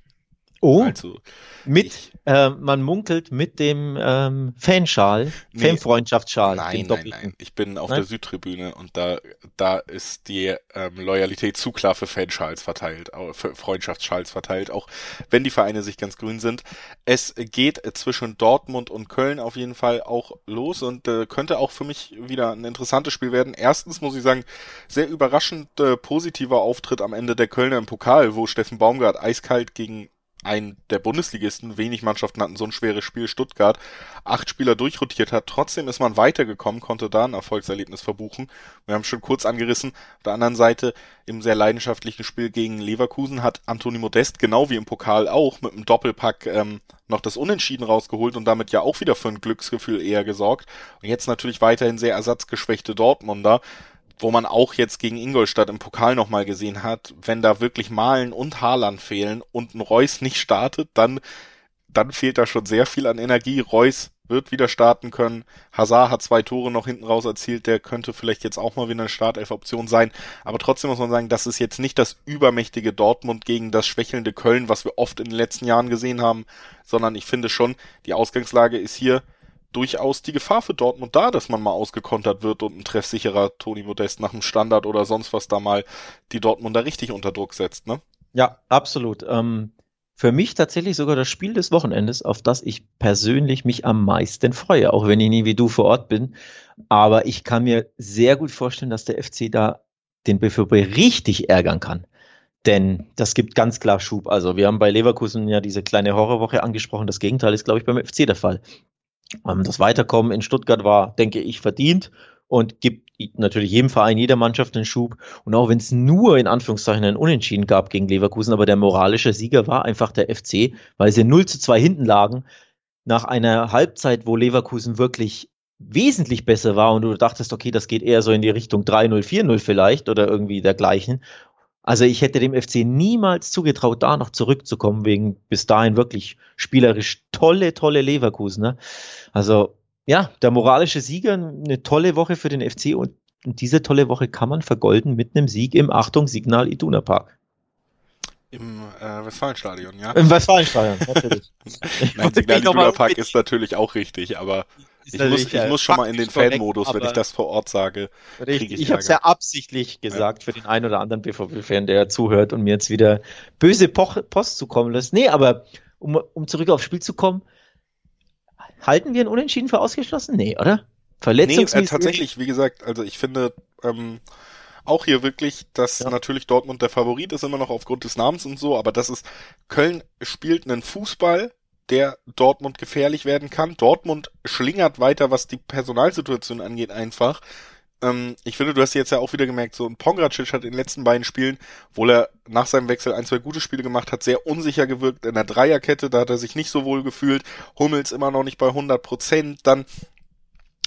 Oh, also, mit, ich, äh, man munkelt mit dem ähm, Fanschal, nee, Fanfreundschaftsschal. Nein, nein, nein. Ich bin auf nein? der Südtribüne und da, da ist die ähm, Loyalität zu klar für Fanschals verteilt, für Freundschaftsschals verteilt, auch wenn die Vereine sich ganz grün sind. Es geht zwischen Dortmund und Köln auf jeden Fall auch los und äh, könnte auch für mich wieder ein interessantes Spiel werden. Erstens muss ich sagen, sehr überraschend äh, positiver Auftritt am Ende der Kölner im Pokal, wo Steffen Baumgart eiskalt gegen ein der Bundesligisten, wenig Mannschaften hatten so ein schweres Spiel, Stuttgart, acht Spieler durchrotiert hat. Trotzdem ist man weitergekommen, konnte da ein Erfolgserlebnis verbuchen. Wir haben schon kurz angerissen. Auf der anderen Seite, im sehr leidenschaftlichen Spiel gegen Leverkusen hat Antoni Modest, genau wie im Pokal auch, mit einem Doppelpack ähm, noch das Unentschieden rausgeholt und damit ja auch wieder für ein Glücksgefühl eher gesorgt. Und jetzt natürlich weiterhin sehr ersatzgeschwächte Dortmunder wo man auch jetzt gegen Ingolstadt im Pokal nochmal gesehen hat, wenn da wirklich Malen und Haaland fehlen und ein Reus nicht startet, dann, dann fehlt da schon sehr viel an Energie. Reus wird wieder starten können. Hazard hat zwei Tore noch hinten raus erzielt, der könnte vielleicht jetzt auch mal wieder eine Startelf-Option sein. Aber trotzdem muss man sagen, das ist jetzt nicht das übermächtige Dortmund gegen das schwächelnde Köln, was wir oft in den letzten Jahren gesehen haben, sondern ich finde schon, die Ausgangslage ist hier durchaus die Gefahr für Dortmund da, dass man mal ausgekontert wird und ein treffsicherer Toni Modest nach dem Standard oder sonst was da mal die Dortmunder richtig unter Druck setzt, ne? Ja, absolut. Ähm, für mich tatsächlich sogar das Spiel des Wochenendes, auf das ich persönlich mich am meisten freue, auch wenn ich nie wie du vor Ort bin. Aber ich kann mir sehr gut vorstellen, dass der FC da den BVB richtig ärgern kann. Denn das gibt ganz klar Schub. Also wir haben bei Leverkusen ja diese kleine Horrorwoche angesprochen. Das Gegenteil ist, glaube ich, beim FC der Fall. Ähm, das Weiterkommen in Stuttgart war, denke ich, verdient und gibt natürlich jedem Verein, jeder Mannschaft einen Schub. Und auch wenn es nur in Anführungszeichen ein Unentschieden gab gegen Leverkusen, aber der moralische Sieger war einfach der FC, weil sie 0 zu 2 hinten lagen, nach einer Halbzeit, wo Leverkusen wirklich wesentlich besser war und du dachtest, okay, das geht eher so in die Richtung 3-0, 4-0 vielleicht oder irgendwie dergleichen. Also ich hätte dem FC niemals zugetraut, da noch zurückzukommen, wegen bis dahin wirklich spielerisch tolle, tolle Leverkusen. Ne? Also ja, der moralische Sieger, eine tolle Woche für den FC und diese tolle Woche kann man vergolden mit einem Sieg im Achtung Signal Iduna Park. Im äh, Westfalenstadion, ja. Im Westfalenstadion, natürlich. Nein, Signal Iduna Park ist natürlich auch richtig, aber ich muss, ich muss schon mal in den Fan-Modus, wenn ich das vor Ort sage. Ich, ich, ich habe es ja absichtlich gesagt ja. für den einen oder anderen BVB-Fan, der zuhört und mir jetzt wieder böse Post zukommen lässt. Nee, aber um, um zurück aufs Spiel zu kommen, halten wir ein Unentschieden für ausgeschlossen? Nee, oder? Verletzungsmäßig? Nee, äh, tatsächlich, wie gesagt, also ich finde ähm, auch hier wirklich, dass ja. natürlich Dortmund der Favorit ist, immer noch aufgrund des Namens und so, aber das ist, Köln spielt einen Fußball, der Dortmund gefährlich werden kann. Dortmund schlingert weiter, was die Personalsituation angeht, einfach. Ähm, ich finde, du hast jetzt ja auch wieder gemerkt, so ein Pongracic hat in den letzten beiden Spielen, obwohl er nach seinem Wechsel ein, zwei gute Spiele gemacht hat, sehr unsicher gewirkt. In der Dreierkette, da hat er sich nicht so wohl gefühlt. Hummels immer noch nicht bei 100 Prozent. Dann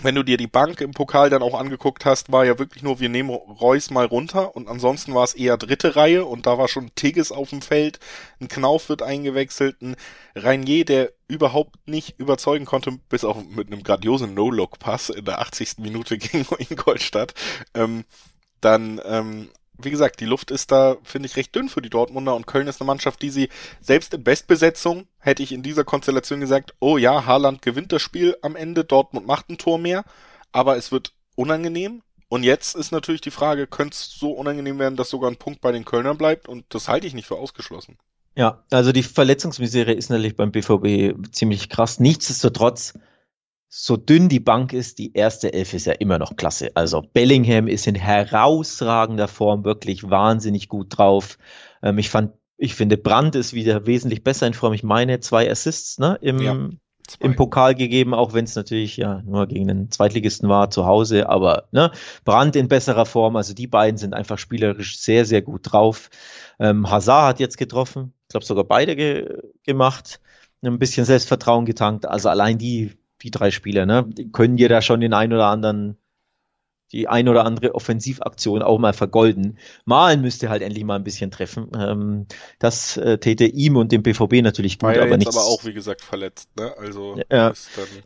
wenn du dir die Bank im Pokal dann auch angeguckt hast, war ja wirklich nur, wir nehmen Reus mal runter und ansonsten war es eher dritte Reihe und da war schon Tigges auf dem Feld, ein Knauf wird eingewechselt, ein Reinier, der überhaupt nicht überzeugen konnte, bis auch mit einem grandiosen No-Look-Pass in der 80. Minute gegen Ingolstadt. Ähm, dann ähm, wie gesagt, die Luft ist da, finde ich, recht dünn für die Dortmunder und Köln ist eine Mannschaft, die sie selbst in Bestbesetzung hätte ich in dieser Konstellation gesagt, oh ja, Haaland gewinnt das Spiel am Ende, Dortmund macht ein Tor mehr, aber es wird unangenehm. Und jetzt ist natürlich die Frage, könnte es so unangenehm werden, dass sogar ein Punkt bei den Kölnern bleibt? Und das halte ich nicht für ausgeschlossen. Ja, also die Verletzungsmisere ist natürlich beim BVB ziemlich krass. Nichtsdestotrotz so dünn die Bank ist, die erste Elf ist ja immer noch klasse. Also Bellingham ist in herausragender Form wirklich wahnsinnig gut drauf. Ähm, ich fand, ich finde Brandt ist wieder wesentlich besser in Form. Ich meine zwei Assists ne, im, ja, im Pokal gegeben, auch wenn es natürlich ja nur gegen den Zweitligisten war zu Hause. Aber ne, Brandt in besserer Form. Also die beiden sind einfach spielerisch sehr, sehr gut drauf. Ähm, Hazard hat jetzt getroffen. Ich glaube sogar beide ge gemacht. Ein bisschen Selbstvertrauen getankt. Also allein die die drei Spieler, ne? Können dir da schon den ein oder anderen, die ein oder andere Offensivaktion auch mal vergolden. Malen müsste halt endlich mal ein bisschen treffen. Ähm, das äh, täte ihm und dem BVB natürlich gut, War ja aber nicht. aber auch, wie gesagt, verletzt, ne? Also, ja,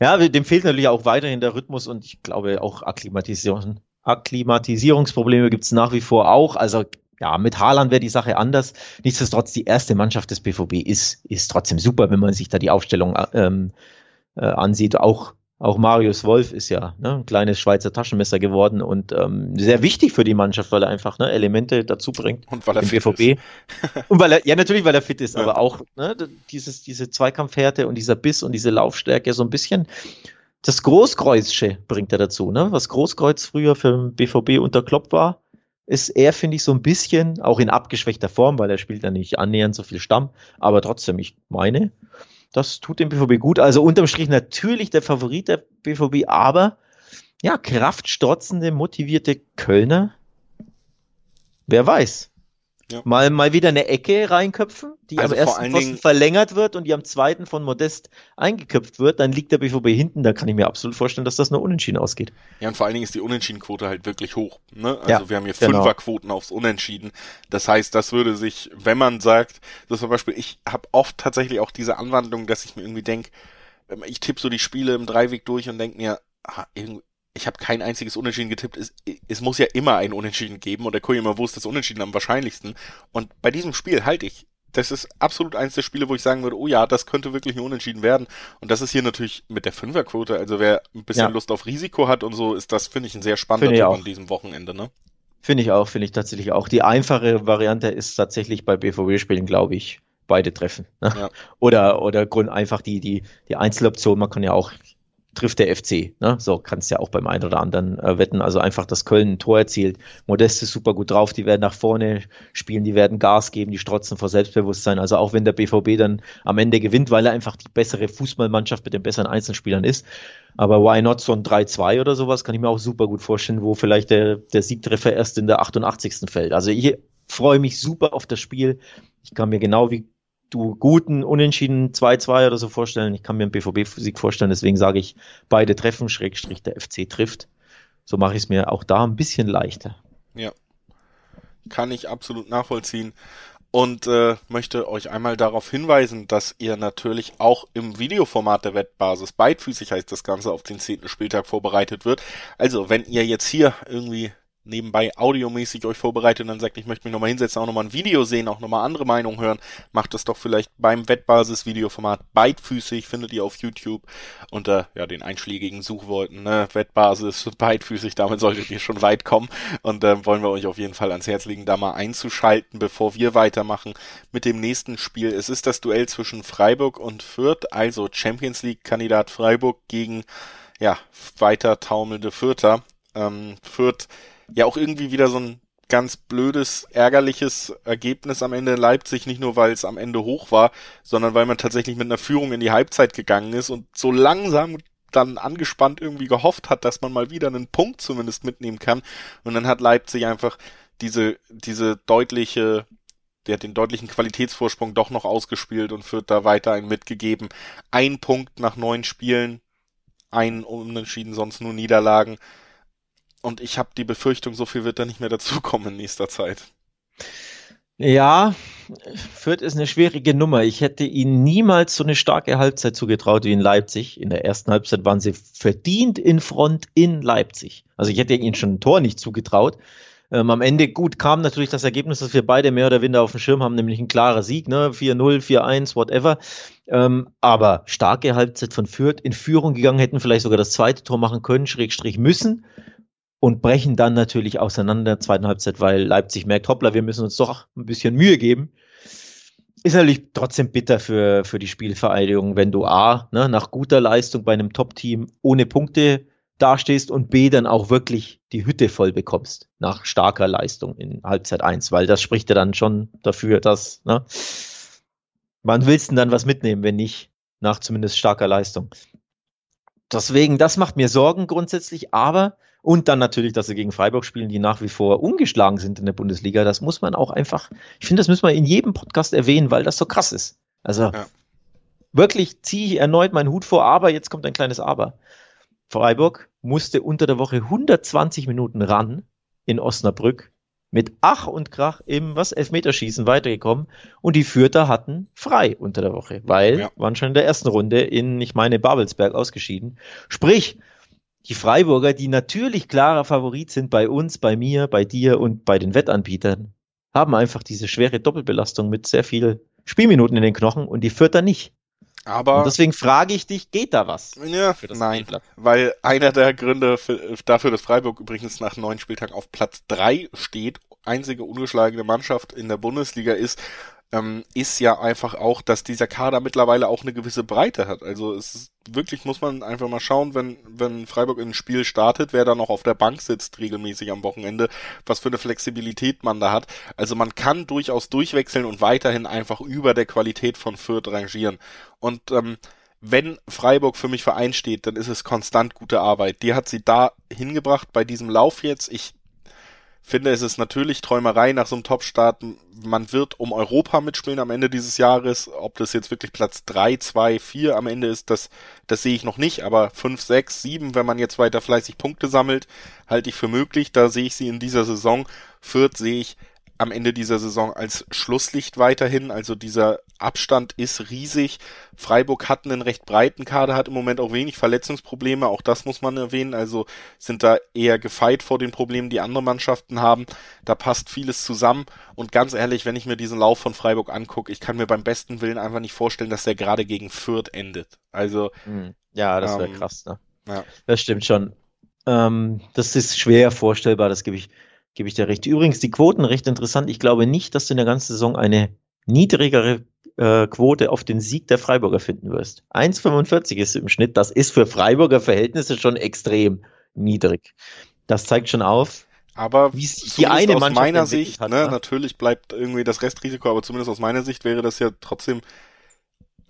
ja, dem fehlt natürlich auch weiterhin der Rhythmus und ich glaube auch Akklimatisierung. Akklimatisierungsprobleme gibt's nach wie vor auch. Also ja, mit Haaland wäre die Sache anders. Nichtsdestotrotz, die erste Mannschaft des BVB ist, ist trotzdem super, wenn man sich da die Aufstellung ähm, äh, ansieht. Auch, auch Marius Wolf ist ja ne, ein kleines Schweizer Taschenmesser geworden und ähm, sehr wichtig für die Mannschaft, weil er einfach ne, Elemente dazu bringt. Und weil er fit BVB. ist. und weil er, ja, natürlich, weil er fit ist, ja. aber auch ne, dieses, diese Zweikampfhärte und dieser Biss und diese Laufstärke so ein bisschen. Das Großkreuzsche bringt er dazu, ne? Was Großkreuz früher für den BVB unter Klopp war, ist er, finde ich, so ein bisschen, auch in abgeschwächter Form, weil er spielt ja nicht annähernd so viel Stamm, aber trotzdem, ich meine, das tut dem BVB gut. Also unterm Strich natürlich der Favorit der BVB, aber ja, kraftstrotzende, motivierte Kölner. Wer weiß. Ja. Mal, mal wieder eine Ecke reinköpfen, die also am ersten Posten verlängert wird und die am zweiten von Modest eingeköpft wird, dann liegt der BVB hinten, da kann ich mir absolut vorstellen, dass das nur unentschieden ausgeht. Ja, und vor allen Dingen ist die Unentschiedenquote halt wirklich hoch. Ne? Also ja, wir haben hier genau. Fünferquoten aufs Unentschieden. Das heißt, das würde sich, wenn man sagt, so zum Beispiel, ich habe oft tatsächlich auch diese Anwandlung, dass ich mir irgendwie denke, ich tippe so die Spiele im Dreiweg durch und denke mir, ah, irgendwie, ich habe kein einziges Unentschieden getippt. Es, es muss ja immer ein Unentschieden geben und der wo ist das Unentschieden am wahrscheinlichsten. Und bei diesem Spiel halte ich, das ist absolut eins der Spiele, wo ich sagen würde, oh ja, das könnte wirklich ein Unentschieden werden. Und das ist hier natürlich mit der Fünferquote. Also wer ein bisschen ja. Lust auf Risiko hat und so, ist das, finde ich, ein sehr spannender Tipp an diesem Wochenende, ne? Finde ich auch, finde ich tatsächlich auch. Die einfache Variante ist tatsächlich bei BVB-Spielen, glaube ich, beide treffen. Ne? Ja. Oder, oder Grund einfach die, die, die Einzeloption. Man kann ja auch trifft der FC. Ne? So du ja auch beim einen oder anderen äh, wetten. Also einfach, dass Köln ein Tor erzielt. Modest ist super gut drauf, die werden nach vorne spielen, die werden Gas geben, die strotzen vor Selbstbewusstsein. Also auch wenn der BVB dann am Ende gewinnt, weil er einfach die bessere Fußballmannschaft mit den besseren Einzelspielern ist. Aber why not so ein 3-2 oder sowas, kann ich mir auch super gut vorstellen, wo vielleicht der, der Siegtreffer erst in der 88. fällt. Also ich freue mich super auf das Spiel. Ich kann mir genau wie du guten Unentschieden 2-2 oder so vorstellen. Ich kann mir einen BVB-Sieg vorstellen, deswegen sage ich, beide treffen, Schrägstrich der FC trifft. So mache ich es mir auch da ein bisschen leichter. Ja, kann ich absolut nachvollziehen und äh, möchte euch einmal darauf hinweisen, dass ihr natürlich auch im Videoformat der Wettbasis beidfüßig heißt das Ganze auf den zehnten Spieltag vorbereitet wird. Also wenn ihr jetzt hier irgendwie nebenbei audiomäßig euch vorbereitet und dann sagt, ich möchte mich nochmal hinsetzen, auch nochmal ein Video sehen, auch nochmal andere Meinungen hören, macht das doch vielleicht beim Wettbasis-Videoformat beidfüßig, findet ihr auf YouTube unter ja, den einschlägigen Suchworten, ne, Wettbasis, beidfüßig, damit solltet ihr schon weit kommen und äh, wollen wir euch auf jeden Fall ans Herz legen, da mal einzuschalten, bevor wir weitermachen mit dem nächsten Spiel. Es ist das Duell zwischen Freiburg und Fürth, also Champions League-Kandidat Freiburg gegen ja, weiter taumelnde Fürther. Ähm, Fürth ja auch irgendwie wieder so ein ganz blödes, ärgerliches Ergebnis am Ende in Leipzig, nicht nur weil es am Ende hoch war, sondern weil man tatsächlich mit einer Führung in die Halbzeit gegangen ist und so langsam dann angespannt irgendwie gehofft hat, dass man mal wieder einen Punkt zumindest mitnehmen kann. Und dann hat Leipzig einfach diese, diese deutliche, der hat den deutlichen Qualitätsvorsprung doch noch ausgespielt und wird da weiter einen mitgegeben. Ein Punkt nach neun Spielen ein Unentschieden, sonst nur Niederlagen. Und ich habe die Befürchtung, so viel wird da nicht mehr dazukommen in nächster Zeit. Ja, Fürth ist eine schwierige Nummer. Ich hätte ihnen niemals so eine starke Halbzeit zugetraut wie in Leipzig. In der ersten Halbzeit waren sie verdient in Front in Leipzig. Also ich hätte ihnen schon ein Tor nicht zugetraut. Ähm, am Ende gut kam natürlich das Ergebnis, dass wir beide mehr oder weniger auf dem Schirm haben, nämlich ein klarer Sieg, ne? 4-0, 4-1, whatever. Ähm, aber starke Halbzeit von Fürth, in Führung gegangen, hätten vielleicht sogar das zweite Tor machen können, Schrägstrich müssen und brechen dann natürlich auseinander in der zweiten Halbzeit, weil Leipzig merkt, hoppla, wir müssen uns doch ein bisschen Mühe geben. Ist natürlich trotzdem bitter für, für die Spielvereidigung, wenn du A, ne, nach guter Leistung bei einem Top-Team ohne Punkte dastehst und B, dann auch wirklich die Hütte voll bekommst nach starker Leistung in Halbzeit 1, weil das spricht ja dann schon dafür, dass, ne, wann willst du denn dann was mitnehmen, wenn nicht nach zumindest starker Leistung? Deswegen, das macht mir Sorgen grundsätzlich, aber und dann natürlich, dass sie gegen Freiburg spielen, die nach wie vor ungeschlagen sind in der Bundesliga. Das muss man auch einfach, ich finde, das müssen wir in jedem Podcast erwähnen, weil das so krass ist. Also ja. wirklich ziehe ich erneut meinen Hut vor, aber jetzt kommt ein kleines Aber. Freiburg musste unter der Woche 120 Minuten ran in Osnabrück mit Ach und Krach im was Elfmeterschießen weitergekommen und die Fürther hatten frei unter der Woche, weil ja. waren schon in der ersten Runde in, ich meine, Babelsberg ausgeschieden. Sprich, die Freiburger, die natürlich klarer Favorit sind bei uns, bei mir, bei dir und bei den Wettanbietern, haben einfach diese schwere Doppelbelastung mit sehr viel Spielminuten in den Knochen und die Fürther nicht. Aber und deswegen frage ich dich, geht da was? Ja, nein, Spielplatz? weil einer der Gründe für, dafür, dass Freiburg übrigens nach neun Spieltagen auf Platz drei steht, einzige ungeschlagene Mannschaft in der Bundesliga ist, ähm, ist ja einfach auch, dass dieser Kader mittlerweile auch eine gewisse Breite hat. Also es ist, wirklich muss man einfach mal schauen, wenn, wenn Freiburg in ein Spiel startet, wer da noch auf der Bank sitzt regelmäßig am Wochenende, was für eine Flexibilität man da hat. Also man kann durchaus durchwechseln und weiterhin einfach über der Qualität von Fürth rangieren. Und ähm, wenn Freiburg für mich Verein steht, dann ist es konstant gute Arbeit. Die hat sie da hingebracht bei diesem Lauf jetzt. Ich finde, es ist natürlich Träumerei nach so einem Top-Start. Man wird um Europa mitspielen am Ende dieses Jahres. Ob das jetzt wirklich Platz 3, 2, 4 am Ende ist, das, das sehe ich noch nicht. Aber 5, 6, 7, wenn man jetzt weiter fleißig Punkte sammelt, halte ich für möglich. Da sehe ich sie in dieser Saison. Fürth sehe ich am Ende dieser Saison als Schlusslicht weiterhin. Also dieser Abstand ist riesig. Freiburg hat einen recht breiten Kader, hat im Moment auch wenig Verletzungsprobleme. Auch das muss man erwähnen. Also sind da eher gefeit vor den Problemen, die andere Mannschaften haben. Da passt vieles zusammen. Und ganz ehrlich, wenn ich mir diesen Lauf von Freiburg angucke, ich kann mir beim besten Willen einfach nicht vorstellen, dass der gerade gegen Fürth endet. Also. Hm. Ja, das wäre ähm, krass, ne? Ja. Das stimmt schon. Ähm, das ist schwer vorstellbar, das gebe ich gebe ich dir recht. Übrigens, die Quoten recht interessant. Ich glaube nicht, dass du in der ganzen Saison eine niedrigere äh, Quote auf den Sieg der Freiburger finden wirst. 1,45 ist im Schnitt. Das ist für Freiburger Verhältnisse schon extrem niedrig. Das zeigt schon auf, aber wie die eine aus meiner Sicht, hat, ne, ne, natürlich bleibt irgendwie das Restrisiko, aber zumindest aus meiner Sicht wäre das ja trotzdem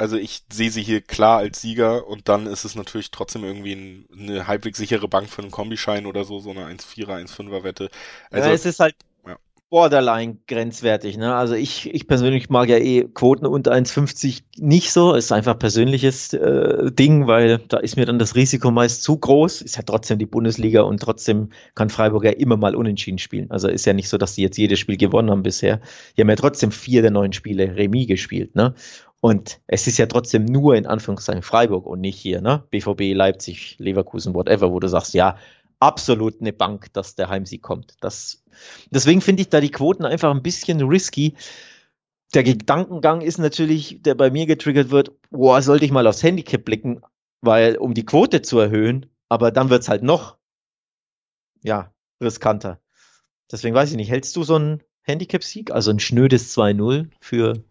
also ich sehe sie hier klar als Sieger und dann ist es natürlich trotzdem irgendwie ein, eine halbwegs sichere Bank für einen Kombischein oder so, so eine 1,4er, 1,5er Wette. Also, ja, es ist halt ja. borderline grenzwertig, ne? Also ich, ich persönlich mag ja eh Quoten unter 1,50 nicht so, ist einfach persönliches äh, Ding, weil da ist mir dann das Risiko meist zu groß. Ist ja trotzdem die Bundesliga und trotzdem kann Freiburg ja immer mal unentschieden spielen. Also ist ja nicht so, dass die jetzt jedes Spiel gewonnen haben bisher. Die haben ja trotzdem vier der neun Spiele Remis gespielt, ne? Und es ist ja trotzdem nur in Anführungszeichen Freiburg und nicht hier, ne? BVB, Leipzig, Leverkusen, whatever, wo du sagst, ja, absolut eine Bank, dass der Heimsieg kommt. Das, deswegen finde ich da die Quoten einfach ein bisschen risky. Der Gedankengang ist natürlich, der bei mir getriggert wird, boah, sollte ich mal aufs Handicap blicken, weil, um die Quote zu erhöhen, aber dann wird's halt noch, ja, riskanter. Deswegen weiß ich nicht, hältst du so einen Handicap-Sieg, also ein schnödes 2-0 für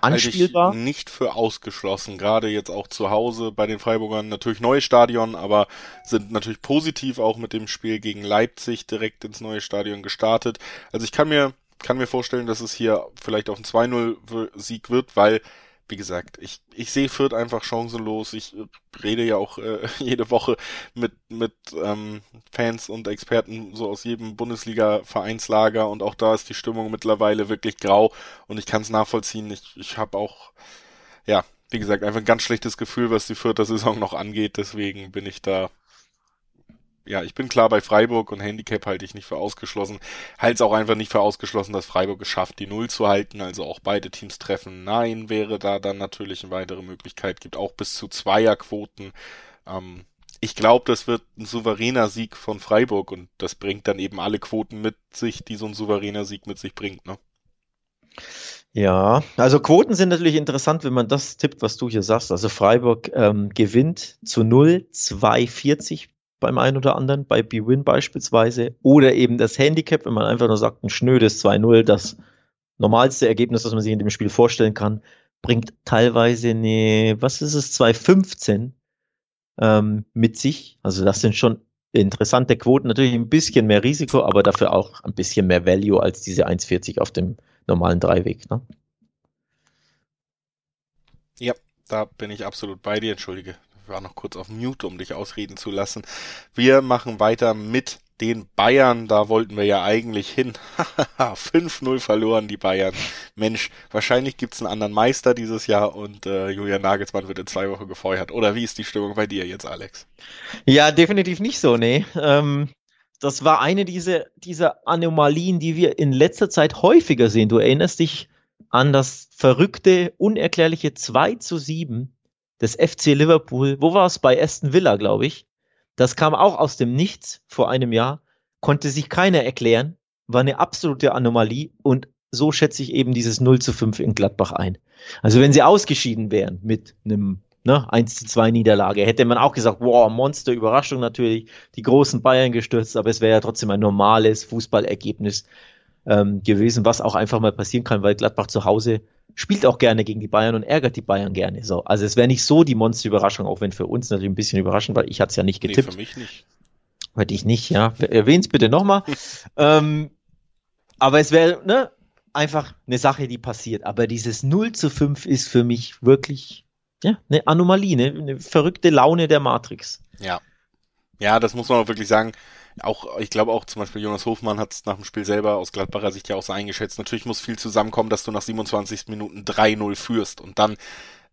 anspielbar? Halte ich nicht für ausgeschlossen. Gerade jetzt auch zu Hause bei den Freiburgern natürlich neues Stadion, aber sind natürlich positiv auch mit dem Spiel gegen Leipzig direkt ins neue Stadion gestartet. Also ich kann mir kann mir vorstellen, dass es hier vielleicht auch ein 2-0 Sieg wird, weil wie gesagt, ich, ich sehe Fürth einfach chancenlos. Ich rede ja auch äh, jede Woche mit, mit ähm, Fans und Experten so aus jedem Bundesliga-Vereinslager und auch da ist die Stimmung mittlerweile wirklich grau und ich kann es nachvollziehen. Ich, ich habe auch, ja, wie gesagt, einfach ein ganz schlechtes Gefühl, was die vierte Saison noch angeht. Deswegen bin ich da ja, ich bin klar bei Freiburg und Handicap halte ich nicht für ausgeschlossen. Halte es auch einfach nicht für ausgeschlossen, dass Freiburg es schafft, die Null zu halten, also auch beide Teams treffen. Nein, wäre da dann natürlich eine weitere Möglichkeit, gibt auch bis zu Zweierquoten. Ähm, ich glaube, das wird ein souveräner Sieg von Freiburg und das bringt dann eben alle Quoten mit sich, die so ein souveräner Sieg mit sich bringt, ne? Ja, also Quoten sind natürlich interessant, wenn man das tippt, was du hier sagst. Also Freiburg ähm, gewinnt zu 0, 2,40 beim einen oder anderen, bei B-Win beispielsweise, oder eben das Handicap, wenn man einfach nur sagt, ein schnödes 2-0, das normalste Ergebnis, das man sich in dem Spiel vorstellen kann, bringt teilweise eine, was ist es, 2-15 ähm, mit sich. Also das sind schon interessante Quoten, natürlich ein bisschen mehr Risiko, aber dafür auch ein bisschen mehr Value als diese 1,40 auf dem normalen Dreiweg. Ne? Ja, da bin ich absolut bei dir, entschuldige war noch kurz auf Mute, um dich ausreden zu lassen. Wir machen weiter mit den Bayern, da wollten wir ja eigentlich hin. 5-0 verloren die Bayern. Mensch, wahrscheinlich gibt's einen anderen Meister dieses Jahr und äh, Julian Nagelsmann wird in zwei Wochen gefeuert. Oder wie ist die Stimmung bei dir jetzt, Alex? Ja, definitiv nicht so, nee. Ähm, das war eine dieser, dieser Anomalien, die wir in letzter Zeit häufiger sehen. Du erinnerst dich an das verrückte, unerklärliche 2 zu 7 des FC Liverpool, wo war es? Bei Aston Villa, glaube ich. Das kam auch aus dem Nichts vor einem Jahr, konnte sich keiner erklären, war eine absolute Anomalie und so schätze ich eben dieses 0 zu 5 in Gladbach ein. Also wenn sie ausgeschieden wären mit einem ne, 1 zu 2 Niederlage, hätte man auch gesagt, wow, Monster, Überraschung natürlich, die großen Bayern gestürzt, aber es wäre ja trotzdem ein normales Fußballergebnis ähm, gewesen, was auch einfach mal passieren kann, weil Gladbach zu Hause spielt auch gerne gegen die Bayern und ärgert die Bayern gerne. So, also es wäre nicht so die Monster-Überraschung, auch wenn für uns natürlich ein bisschen überraschend, weil ich hatte es ja nicht getippt. Nee, für mich nicht. Hätte ich nicht, ja. Erwähn's bitte nochmal. ähm, aber es wäre, ne, einfach eine Sache, die passiert. Aber dieses 0 zu 5 ist für mich wirklich, ja, eine Anomalie, ne? eine verrückte Laune der Matrix. Ja. Ja, das muss man auch wirklich sagen auch, ich glaube auch zum Beispiel Jonas Hofmann hat es nach dem Spiel selber aus Gladbacher Sicht ja auch so eingeschätzt. Natürlich muss viel zusammenkommen, dass du nach 27 Minuten 3-0 führst. Und dann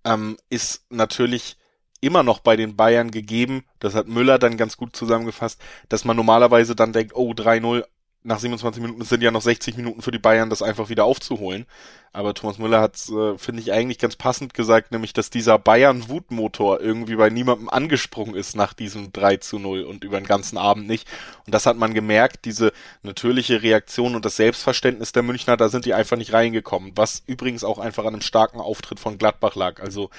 ähm, ist natürlich immer noch bei den Bayern gegeben, das hat Müller dann ganz gut zusammengefasst, dass man normalerweise dann denkt, oh, 3-0, nach 27 Minuten sind ja noch 60 Minuten für die Bayern, das einfach wieder aufzuholen. Aber Thomas Müller hat, äh, finde ich, eigentlich ganz passend gesagt, nämlich, dass dieser Bayern-Wutmotor irgendwie bei niemandem angesprungen ist nach diesem 3 zu 0 und über den ganzen Abend nicht. Und das hat man gemerkt, diese natürliche Reaktion und das Selbstverständnis der Münchner, da sind die einfach nicht reingekommen. Was übrigens auch einfach an einem starken Auftritt von Gladbach lag. Also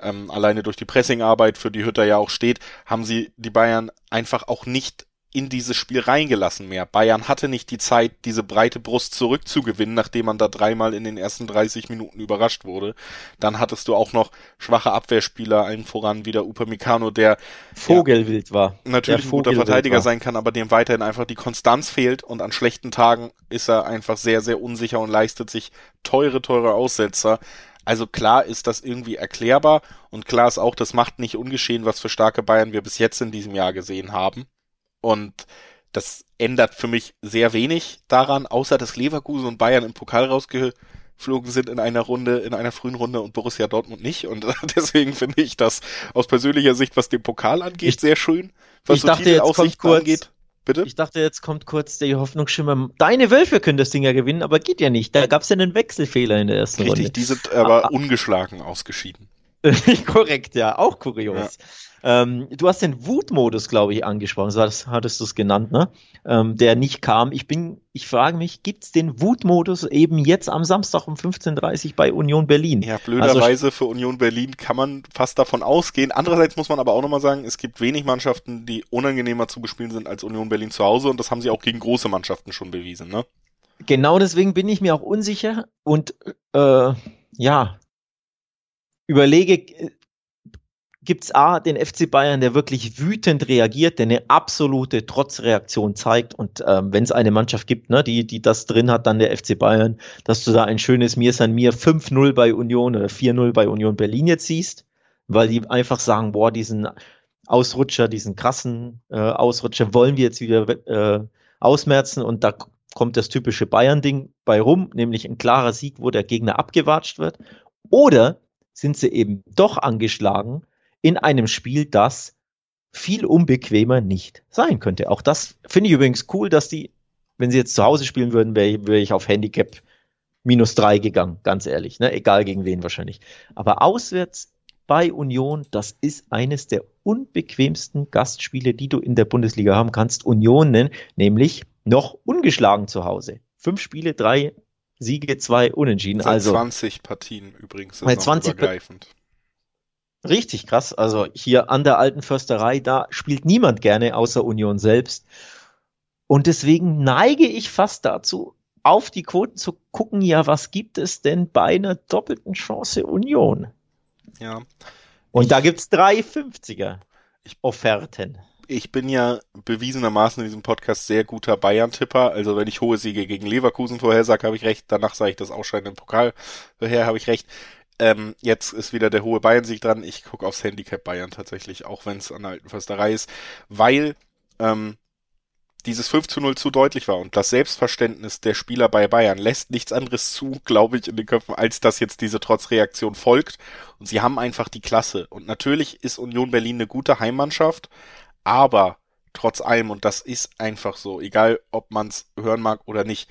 ähm, alleine durch die Pressingarbeit, für die Hütter ja auch steht, haben sie die Bayern einfach auch nicht in dieses Spiel reingelassen mehr. Bayern hatte nicht die Zeit, diese breite Brust zurückzugewinnen, nachdem man da dreimal in den ersten 30 Minuten überrascht wurde. Dann hattest du auch noch schwache Abwehrspieler, allen voran wieder Upamecano, der Vogelwild ja, war. Natürlich ein guter Verteidiger war. sein kann, aber dem weiterhin einfach die Konstanz fehlt und an schlechten Tagen ist er einfach sehr, sehr unsicher und leistet sich teure, teure Aussetzer. Also klar ist das irgendwie erklärbar und klar ist auch, das macht nicht ungeschehen, was für starke Bayern wir bis jetzt in diesem Jahr gesehen haben. Und das ändert für mich sehr wenig daran, außer dass Leverkusen und Bayern im Pokal rausgeflogen sind in einer Runde, in einer frühen Runde und Borussia Dortmund nicht. Und deswegen finde ich das aus persönlicher Sicht, was den Pokal angeht, ich, sehr schön. Was ich so dachte, jetzt kommt kurz, angeht. Bitte? Ich dachte, jetzt kommt kurz der Hoffnungsschimmer. Deine Wölfe können das Ding ja gewinnen, aber geht ja nicht. Da gab es ja einen Wechselfehler in der ersten Richtig, Runde. Richtig, die sind aber ah, ah. ungeschlagen ausgeschieden. Korrekt, ja, auch kurios. Ja. Ähm, du hast den Wutmodus, glaube ich, angesprochen, so hattest du es genannt, ne? Ähm, der nicht kam. Ich bin, ich frage mich, gibt es den Wutmodus eben jetzt am Samstag um 15.30 Uhr bei Union Berlin? Ja, blöderweise also, für Union Berlin kann man fast davon ausgehen. Andererseits muss man aber auch nochmal sagen, es gibt wenig Mannschaften, die unangenehmer zu bespielen sind als Union Berlin zu Hause und das haben sie auch gegen große Mannschaften schon bewiesen, ne? Genau deswegen bin ich mir auch unsicher und äh, ja, überlege, gibt es A, den FC Bayern, der wirklich wütend reagiert, der eine absolute Trotzreaktion zeigt. Und ähm, wenn es eine Mannschaft gibt, ne, die, die das drin hat, dann der FC Bayern, dass du da ein schönes Mir san mir 5-0 bei Union oder 4-0 bei Union Berlin jetzt siehst, weil die einfach sagen, boah, diesen Ausrutscher, diesen krassen äh, Ausrutscher wollen wir jetzt wieder äh, ausmerzen und da kommt das typische Bayern-Ding bei rum, nämlich ein klarer Sieg, wo der Gegner abgewatscht wird. Oder sind sie eben doch angeschlagen in einem Spiel, das viel unbequemer nicht sein könnte. Auch das finde ich übrigens cool, dass die, wenn sie jetzt zu Hause spielen würden, wäre wär ich auf Handicap minus drei gegangen, ganz ehrlich, ne? egal gegen wen wahrscheinlich. Aber auswärts bei Union, das ist eines der unbequemsten Gastspiele, die du in der Bundesliga haben kannst. Union nennen, nämlich noch ungeschlagen zu Hause. Fünf Spiele, drei Siege, zwei Unentschieden. Also 20 Partien übrigens. Bei 20 übergreifend. Richtig krass. Also hier an der alten Försterei, da spielt niemand gerne außer Union selbst. Und deswegen neige ich fast dazu, auf die Quoten zu gucken, ja, was gibt es denn bei einer doppelten Chance Union? Ja. Und ich, da gibt's drei 50er Offerten. Ich bin ja bewiesenermaßen in diesem Podcast sehr guter Bayern-Tipper. Also wenn ich hohe Siege gegen Leverkusen vorhersage, habe ich recht. Danach sage ich das Ausscheiden im Pokal vorher, habe ich recht. Ähm, jetzt ist wieder der hohe Bayern-Sieg dran. Ich gucke aufs Handicap Bayern tatsächlich, auch wenn es an der alten Försterei ist, weil ähm, dieses 5 zu 0 zu deutlich war und das Selbstverständnis der Spieler bei Bayern lässt nichts anderes zu, glaube ich, in den Köpfen, als dass jetzt diese Trotzreaktion folgt. Und sie haben einfach die Klasse. Und natürlich ist Union Berlin eine gute Heimmannschaft, aber trotz allem, und das ist einfach so, egal ob man es hören mag oder nicht,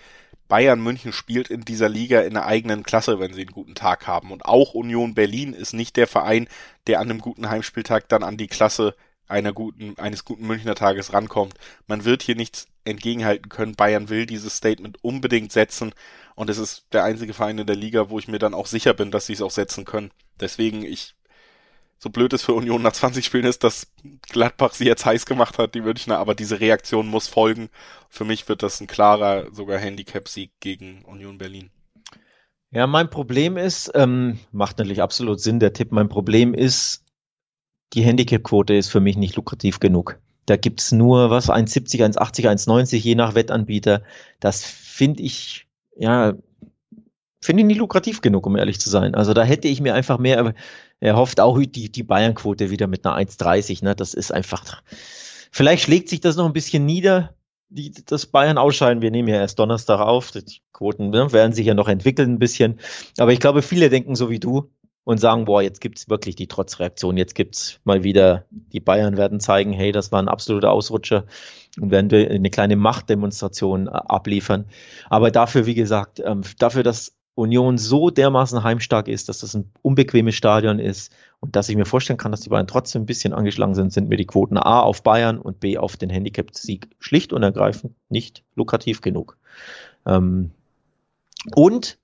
Bayern München spielt in dieser Liga in der eigenen Klasse, wenn sie einen guten Tag haben. Und auch Union Berlin ist nicht der Verein, der an einem guten Heimspieltag dann an die Klasse einer guten, eines guten Münchner Tages rankommt. Man wird hier nichts entgegenhalten können. Bayern will dieses Statement unbedingt setzen und es ist der einzige Verein in der Liga, wo ich mir dann auch sicher bin, dass sie es auch setzen können. Deswegen, ich, so blöd es für Union nach 20 Spielen ist, dass Gladbach sie jetzt heiß gemacht hat, die Münchner, aber diese Reaktion muss folgen. Für mich wird das ein klarer, sogar Handicap-Sieg gegen Union Berlin. Ja, mein Problem ist, ähm, macht natürlich absolut Sinn, der Tipp, mein Problem ist, die Handicap-Quote ist für mich nicht lukrativ genug. Da gibt's nur was, 1,70, 1,80, 1,90, je nach Wettanbieter. Das finde ich, ja, finde ich nicht lukrativ genug, um ehrlich zu sein. Also da hätte ich mir einfach mehr erhofft, auch die, die Bayern-Quote wieder mit einer 1,30. Ne? Das ist einfach, vielleicht schlägt sich das noch ein bisschen nieder, die, das Bayern ausscheiden. Wir nehmen ja erst Donnerstag auf. Die Quoten ne, werden sich ja noch entwickeln ein bisschen. Aber ich glaube, viele denken so wie du und sagen, boah, jetzt gibt's wirklich die Trotzreaktion, jetzt gibt's mal wieder, die Bayern werden zeigen, hey, das war ein absoluter Ausrutscher und werden eine kleine Machtdemonstration äh, abliefern. Aber dafür, wie gesagt, ähm, dafür, dass Union so dermaßen heimstark ist, dass das ein unbequemes Stadion ist und dass ich mir vorstellen kann, dass die Bayern trotzdem ein bisschen angeschlagen sind, sind mir die Quoten A auf Bayern und B auf den Handicap-Sieg schlicht und ergreifend nicht lukrativ genug. Ähm, und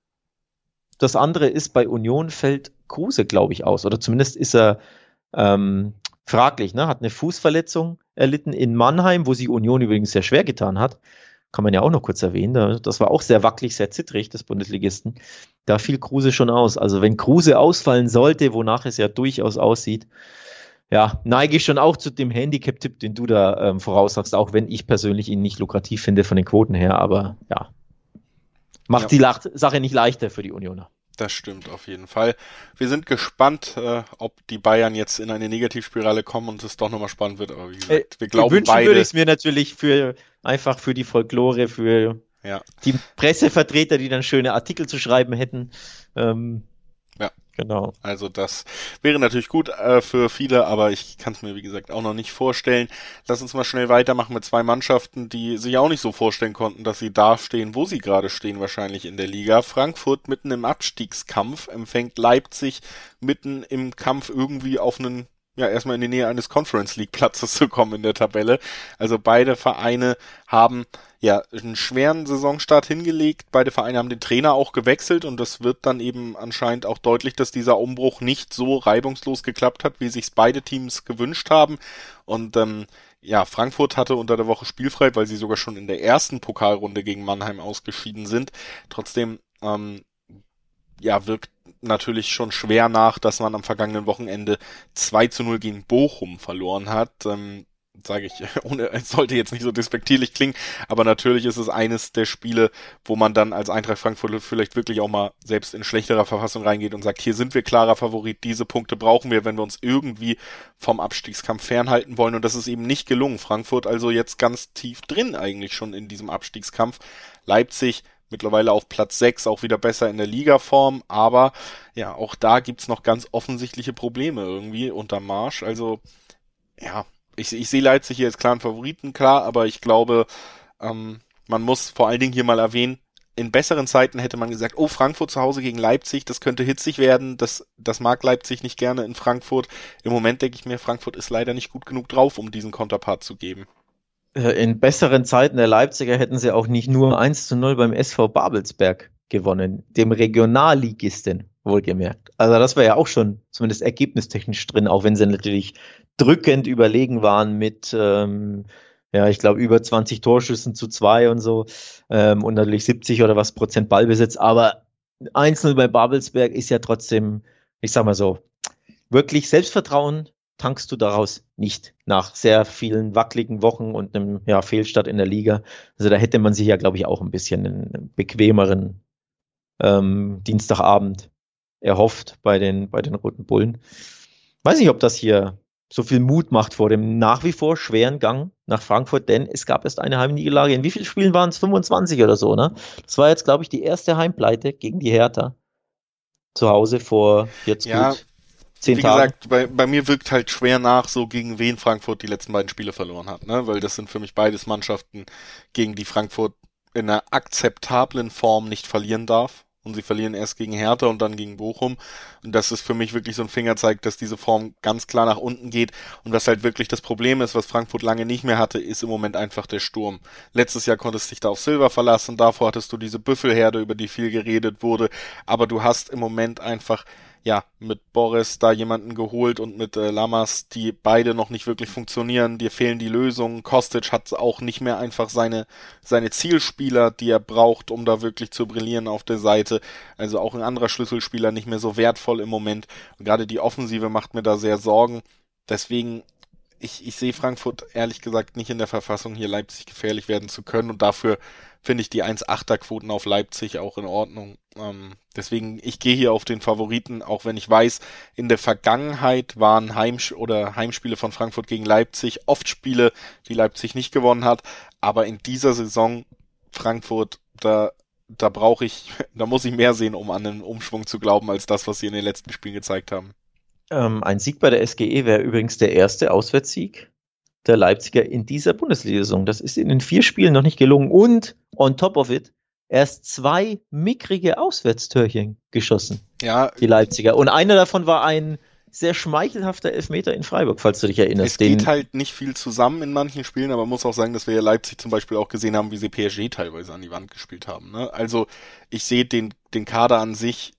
das andere ist, bei Union fällt Kruse, glaube ich, aus. Oder zumindest ist er ähm, fraglich. Ne? Hat eine Fußverletzung erlitten in Mannheim, wo sie Union übrigens sehr schwer getan hat. Kann man ja auch noch kurz erwähnen. Das war auch sehr wackelig, sehr zittrig des Bundesligisten. Da fiel Kruse schon aus. Also wenn Kruse ausfallen sollte, wonach es ja durchaus aussieht, ja, neige ich schon auch zu dem Handicap-Tipp, den du da ähm, voraussagst, auch wenn ich persönlich ihn nicht lukrativ finde von den Quoten her. Aber ja, macht ja. die Sache nicht leichter für die Unioner. Das stimmt auf jeden Fall. Wir sind gespannt, äh, ob die Bayern jetzt in eine Negativspirale kommen und es doch nochmal spannend wird. Aber wie gesagt, äh, wir glauben wünschen beide. würde ich es mir natürlich für einfach für die Folklore, für ja. die Pressevertreter, die dann schöne Artikel zu schreiben hätten. Ähm, Genau. Also das wäre natürlich gut äh, für viele, aber ich kann es mir wie gesagt auch noch nicht vorstellen. Lass uns mal schnell weitermachen mit zwei Mannschaften, die sich auch nicht so vorstellen konnten, dass sie da stehen, wo sie gerade stehen wahrscheinlich in der Liga. Frankfurt mitten im Abstiegskampf empfängt Leipzig mitten im Kampf irgendwie auf einen ja, erstmal in die Nähe eines Conference League Platzes zu kommen in der Tabelle. Also beide Vereine haben ja einen schweren Saisonstart hingelegt. Beide Vereine haben den Trainer auch gewechselt und das wird dann eben anscheinend auch deutlich, dass dieser Umbruch nicht so reibungslos geklappt hat, wie sich beide Teams gewünscht haben. Und ähm, ja, Frankfurt hatte unter der Woche spielfrei, weil sie sogar schon in der ersten Pokalrunde gegen Mannheim ausgeschieden sind. Trotzdem ähm, ja, wirkt natürlich schon schwer nach, dass man am vergangenen Wochenende 2 zu 0 gegen Bochum verloren hat. Ähm, sage ich, ohne, es sollte jetzt nicht so despektierlich klingen, aber natürlich ist es eines der Spiele, wo man dann als Eintracht Frankfurt vielleicht wirklich auch mal selbst in schlechterer Verfassung reingeht und sagt, hier sind wir klarer Favorit, diese Punkte brauchen wir, wenn wir uns irgendwie vom Abstiegskampf fernhalten wollen und das ist eben nicht gelungen. Frankfurt also jetzt ganz tief drin eigentlich schon in diesem Abstiegskampf. Leipzig mittlerweile auf Platz 6, auch wieder besser in der Ligaform, aber ja, auch da gibt's noch ganz offensichtliche Probleme irgendwie unter Marsch. Also, ja, ich, ich sehe Leipzig hier als klaren Favoriten, klar, aber ich glaube, ähm, man muss vor allen Dingen hier mal erwähnen, in besseren Zeiten hätte man gesagt, oh, Frankfurt zu Hause gegen Leipzig, das könnte hitzig werden, das, das mag Leipzig nicht gerne in Frankfurt. Im Moment denke ich mir, Frankfurt ist leider nicht gut genug drauf, um diesen Konterpart zu geben. Äh, in besseren Zeiten der Leipziger hätten sie auch nicht nur 1 zu 0 beim SV Babelsberg gewonnen, dem Regionalligisten, wohlgemerkt. Also das war ja auch schon zumindest ergebnistechnisch drin, auch wenn sie natürlich drückend überlegen waren mit ähm, ja, ich glaube, über 20 Torschüssen zu zwei und so. Ähm, und natürlich 70 oder was Prozent Ballbesitz. Aber 1-0 bei Babelsberg ist ja trotzdem, ich sag mal so, wirklich Selbstvertrauen tankst du daraus nicht nach sehr vielen wackeligen Wochen und einem ja, Fehlstart in der Liga. Also da hätte man sich ja, glaube ich, auch ein bisschen einen bequemeren ähm, Dienstagabend erhofft bei den, bei den Roten Bullen. Weiß nicht, ob das hier so viel Mut macht vor dem nach wie vor schweren Gang nach Frankfurt, denn es gab erst eine Heimniederlage. In wie vielen Spielen waren es? 25 oder so, ne? Das war jetzt, glaube ich, die erste Heimpleite gegen die Hertha. Zu Hause vor jetzt ja, gut zehn wie Tagen. Gesagt, bei, bei mir wirkt halt schwer nach, so gegen wen Frankfurt die letzten beiden Spiele verloren hat, ne? Weil das sind für mich beides Mannschaften, gegen die Frankfurt in einer akzeptablen Form nicht verlieren darf und sie verlieren erst gegen Hertha und dann gegen Bochum. Und das ist für mich wirklich so ein Fingerzeig, dass diese Form ganz klar nach unten geht. Und was halt wirklich das Problem ist, was Frankfurt lange nicht mehr hatte, ist im Moment einfach der Sturm. Letztes Jahr konntest du dich da auf Silver verlassen, davor hattest du diese Büffelherde, über die viel geredet wurde. Aber du hast im Moment einfach ja, mit Boris da jemanden geholt und mit äh, Lamas, die beide noch nicht wirklich funktionieren. Dir fehlen die Lösungen. Kostic hat auch nicht mehr einfach seine, seine Zielspieler, die er braucht, um da wirklich zu brillieren auf der Seite. Also auch ein anderer Schlüsselspieler nicht mehr so wertvoll im Moment. Und gerade die Offensive macht mir da sehr Sorgen. Deswegen, ich, ich sehe Frankfurt ehrlich gesagt nicht in der Verfassung, hier Leipzig gefährlich werden zu können und dafür finde ich die 1,8er Quoten auf Leipzig auch in Ordnung. Ähm, deswegen, ich gehe hier auf den Favoriten, auch wenn ich weiß, in der Vergangenheit waren Heim oder Heimspiele von Frankfurt gegen Leipzig oft Spiele, die Leipzig nicht gewonnen hat. Aber in dieser Saison Frankfurt, da, da brauche ich, da muss ich mehr sehen, um an einen Umschwung zu glauben, als das, was sie in den letzten Spielen gezeigt haben. Ähm, ein Sieg bei der SGE wäre übrigens der erste Auswärtssieg der Leipziger in dieser Bundesliga-Saison. Das ist in den vier Spielen noch nicht gelungen. Und on top of it, erst zwei mickrige Auswärtstörchen geschossen. Ja. Die Leipziger. Und einer davon war ein sehr schmeichelhafter Elfmeter in Freiburg, falls du dich erinnerst. Es geht halt nicht viel zusammen in manchen Spielen, aber man muss auch sagen, dass wir ja Leipzig zum Beispiel auch gesehen haben, wie sie PSG teilweise an die Wand gespielt haben. Ne? Also ich sehe den, den Kader an sich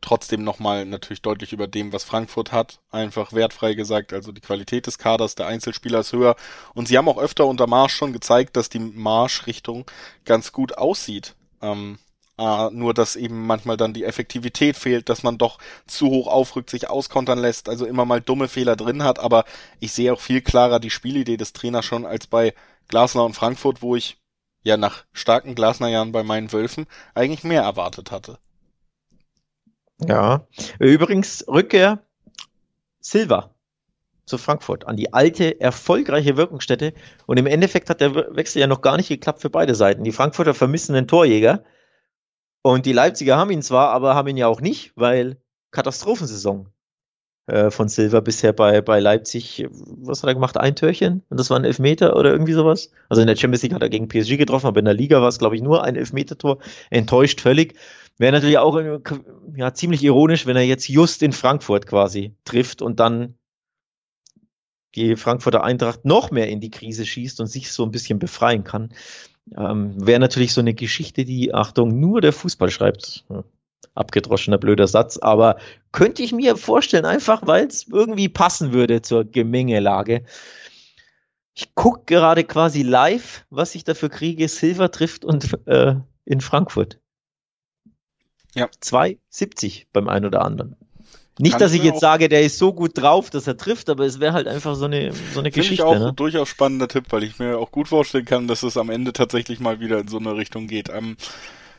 trotzdem nochmal natürlich deutlich über dem, was Frankfurt hat, einfach wertfrei gesagt. Also die Qualität des Kaders der Einzelspieler ist höher. Und sie haben auch öfter unter Marsch schon gezeigt, dass die Marschrichtung ganz gut aussieht. Ähm, äh, nur dass eben manchmal dann die Effektivität fehlt, dass man doch zu hoch aufrückt, sich auskontern lässt, also immer mal dumme Fehler drin hat. Aber ich sehe auch viel klarer die Spielidee des Trainers schon als bei Glasner und Frankfurt, wo ich ja nach starken Glasner-Jahren bei meinen Wölfen eigentlich mehr erwartet hatte. Ja. Übrigens, Rückkehr Silva zu Frankfurt an die alte, erfolgreiche Wirkungsstätte. Und im Endeffekt hat der Wechsel ja noch gar nicht geklappt für beide Seiten. Die Frankfurter vermissen einen Torjäger. Und die Leipziger haben ihn zwar, aber haben ihn ja auch nicht, weil Katastrophensaison äh, von Silva bisher bei, bei Leipzig. Was hat er gemacht? Ein Törchen? Und das war ein Elfmeter oder irgendwie sowas? Also in der Champions League hat er gegen PSG getroffen, aber in der Liga war es, glaube ich, nur ein Elfmetertor. Enttäuscht völlig. Wäre natürlich auch ja, ziemlich ironisch, wenn er jetzt just in Frankfurt quasi trifft und dann die Frankfurter Eintracht noch mehr in die Krise schießt und sich so ein bisschen befreien kann. Ähm, Wäre natürlich so eine Geschichte, die, Achtung, nur der Fußball schreibt. Abgedroschener blöder Satz, aber könnte ich mir vorstellen, einfach weil es irgendwie passen würde zur Gemengelage. Ich gucke gerade quasi live, was ich dafür kriege. Silver trifft und äh, in Frankfurt. Ja. 2,70 beim einen oder anderen. Nicht, Kann dass ich jetzt sage, der ist so gut drauf, dass er trifft, aber es wäre halt einfach so eine, so eine Geschichte. Ich auch ne? ein durchaus spannender Tipp, weil ich mir auch gut vorstellen kann, dass es am Ende tatsächlich mal wieder in so eine Richtung geht. Ähm,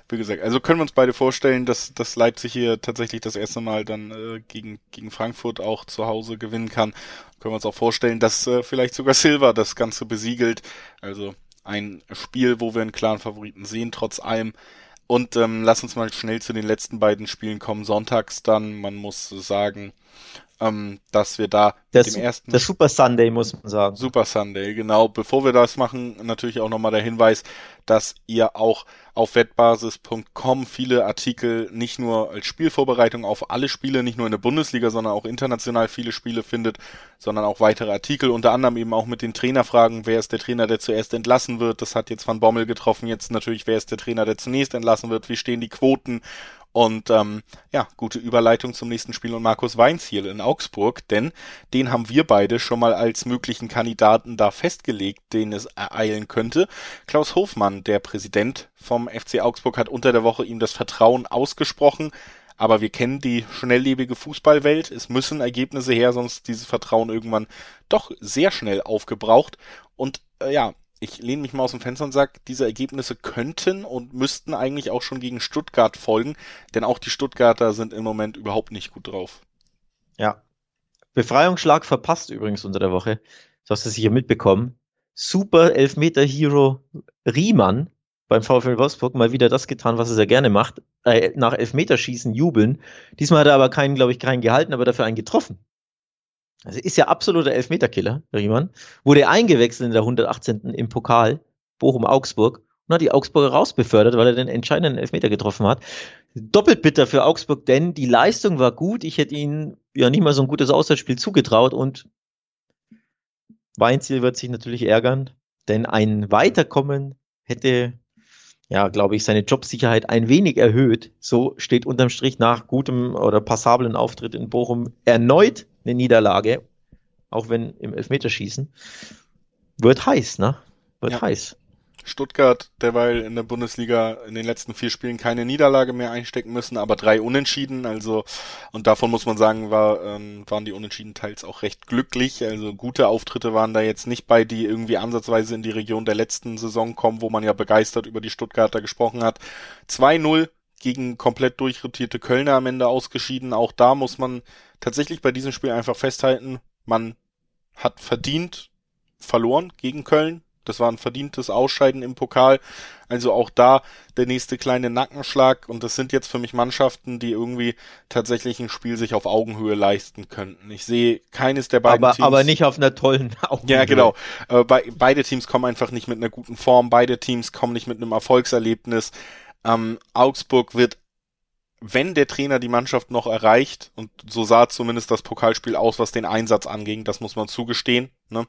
wie gesagt, also können wir uns beide vorstellen, dass, dass Leipzig hier tatsächlich das erste Mal dann äh, gegen, gegen Frankfurt auch zu Hause gewinnen kann. Können wir uns auch vorstellen, dass äh, vielleicht sogar Silva das Ganze besiegelt. Also ein Spiel, wo wir einen klaren Favoriten sehen, trotz allem. Und ähm, lass uns mal schnell zu den letzten beiden Spielen kommen. Sonntags dann, man muss sagen, ähm, dass wir da der, dem ersten. Der Super Sunday, muss man sagen. Super Sunday, genau. Bevor wir das machen, natürlich auch nochmal der Hinweis, dass ihr auch auf wettbasis.com viele Artikel nicht nur als Spielvorbereitung auf alle Spiele, nicht nur in der Bundesliga, sondern auch international viele Spiele findet, sondern auch weitere Artikel, unter anderem eben auch mit den Trainerfragen, wer ist der Trainer, der zuerst entlassen wird, das hat jetzt Van Bommel getroffen, jetzt natürlich, wer ist der Trainer, der zunächst entlassen wird, wie stehen die Quoten und ähm, ja, gute Überleitung zum nächsten Spiel und Markus Weinziel in Augsburg, denn den haben wir beide schon mal als möglichen Kandidaten da festgelegt, den es ereilen könnte. Klaus Hofmann, der Präsident vom FC Augsburg, hat unter der Woche ihm das Vertrauen ausgesprochen. Aber wir kennen die schnelllebige Fußballwelt. Es müssen Ergebnisse her, sonst dieses Vertrauen irgendwann doch sehr schnell aufgebraucht. Und äh, ja, ich lehne mich mal aus dem Fenster und sage, diese Ergebnisse könnten und müssten eigentlich auch schon gegen Stuttgart folgen, denn auch die Stuttgarter sind im Moment überhaupt nicht gut drauf. Ja. Befreiungsschlag verpasst übrigens unter der Woche. Du hast es hier mitbekommen. Super Elfmeter-Hero Riemann beim VfL Wolfsburg mal wieder das getan, was er sehr gerne macht. Äh, nach Elfmeterschießen jubeln. Diesmal hat er aber keinen, glaube ich, keinen gehalten, aber dafür einen getroffen. Also ist ja absoluter Elfmeterkiller, Riemann. Wurde eingewechselt in der 118. im Pokal, Bochum-Augsburg, und hat die Augsburger rausbefördert, weil er den entscheidenden Elfmeter getroffen hat. Doppelt bitter für Augsburg, denn die Leistung war gut. Ich hätte ihnen ja nicht mal so ein gutes Auswärtsspiel zugetraut und Weinziel wird sich natürlich ärgern, denn ein Weiterkommen hätte ja, glaube ich, seine Jobsicherheit ein wenig erhöht. So steht unterm Strich nach gutem oder passablen Auftritt in Bochum erneut eine Niederlage, auch wenn im Elfmeterschießen. Wird heiß, ne? Wird ja. heiß. Stuttgart derweil in der Bundesliga in den letzten vier Spielen keine Niederlage mehr einstecken müssen, aber drei Unentschieden. Also und davon muss man sagen, war, ähm, waren die Unentschieden teils auch recht glücklich. Also gute Auftritte waren da jetzt nicht bei, die irgendwie ansatzweise in die Region der letzten Saison kommen, wo man ja begeistert über die Stuttgarter gesprochen hat. 2-0 gegen komplett durchrotierte Kölner am Ende ausgeschieden. Auch da muss man tatsächlich bei diesem Spiel einfach festhalten, man hat verdient verloren gegen Köln. Das war ein verdientes Ausscheiden im Pokal. Also auch da der nächste kleine Nackenschlag. Und das sind jetzt für mich Mannschaften, die irgendwie tatsächlich ein Spiel sich auf Augenhöhe leisten könnten. Ich sehe keines der beiden aber, Teams. Aber nicht auf einer tollen Augenhöhe. Ja, genau. Äh, be beide Teams kommen einfach nicht mit einer guten Form. Beide Teams kommen nicht mit einem Erfolgserlebnis. Ähm, Augsburg wird wenn der Trainer die Mannschaft noch erreicht, und so sah zumindest das Pokalspiel aus, was den Einsatz anging, das muss man zugestehen, ne,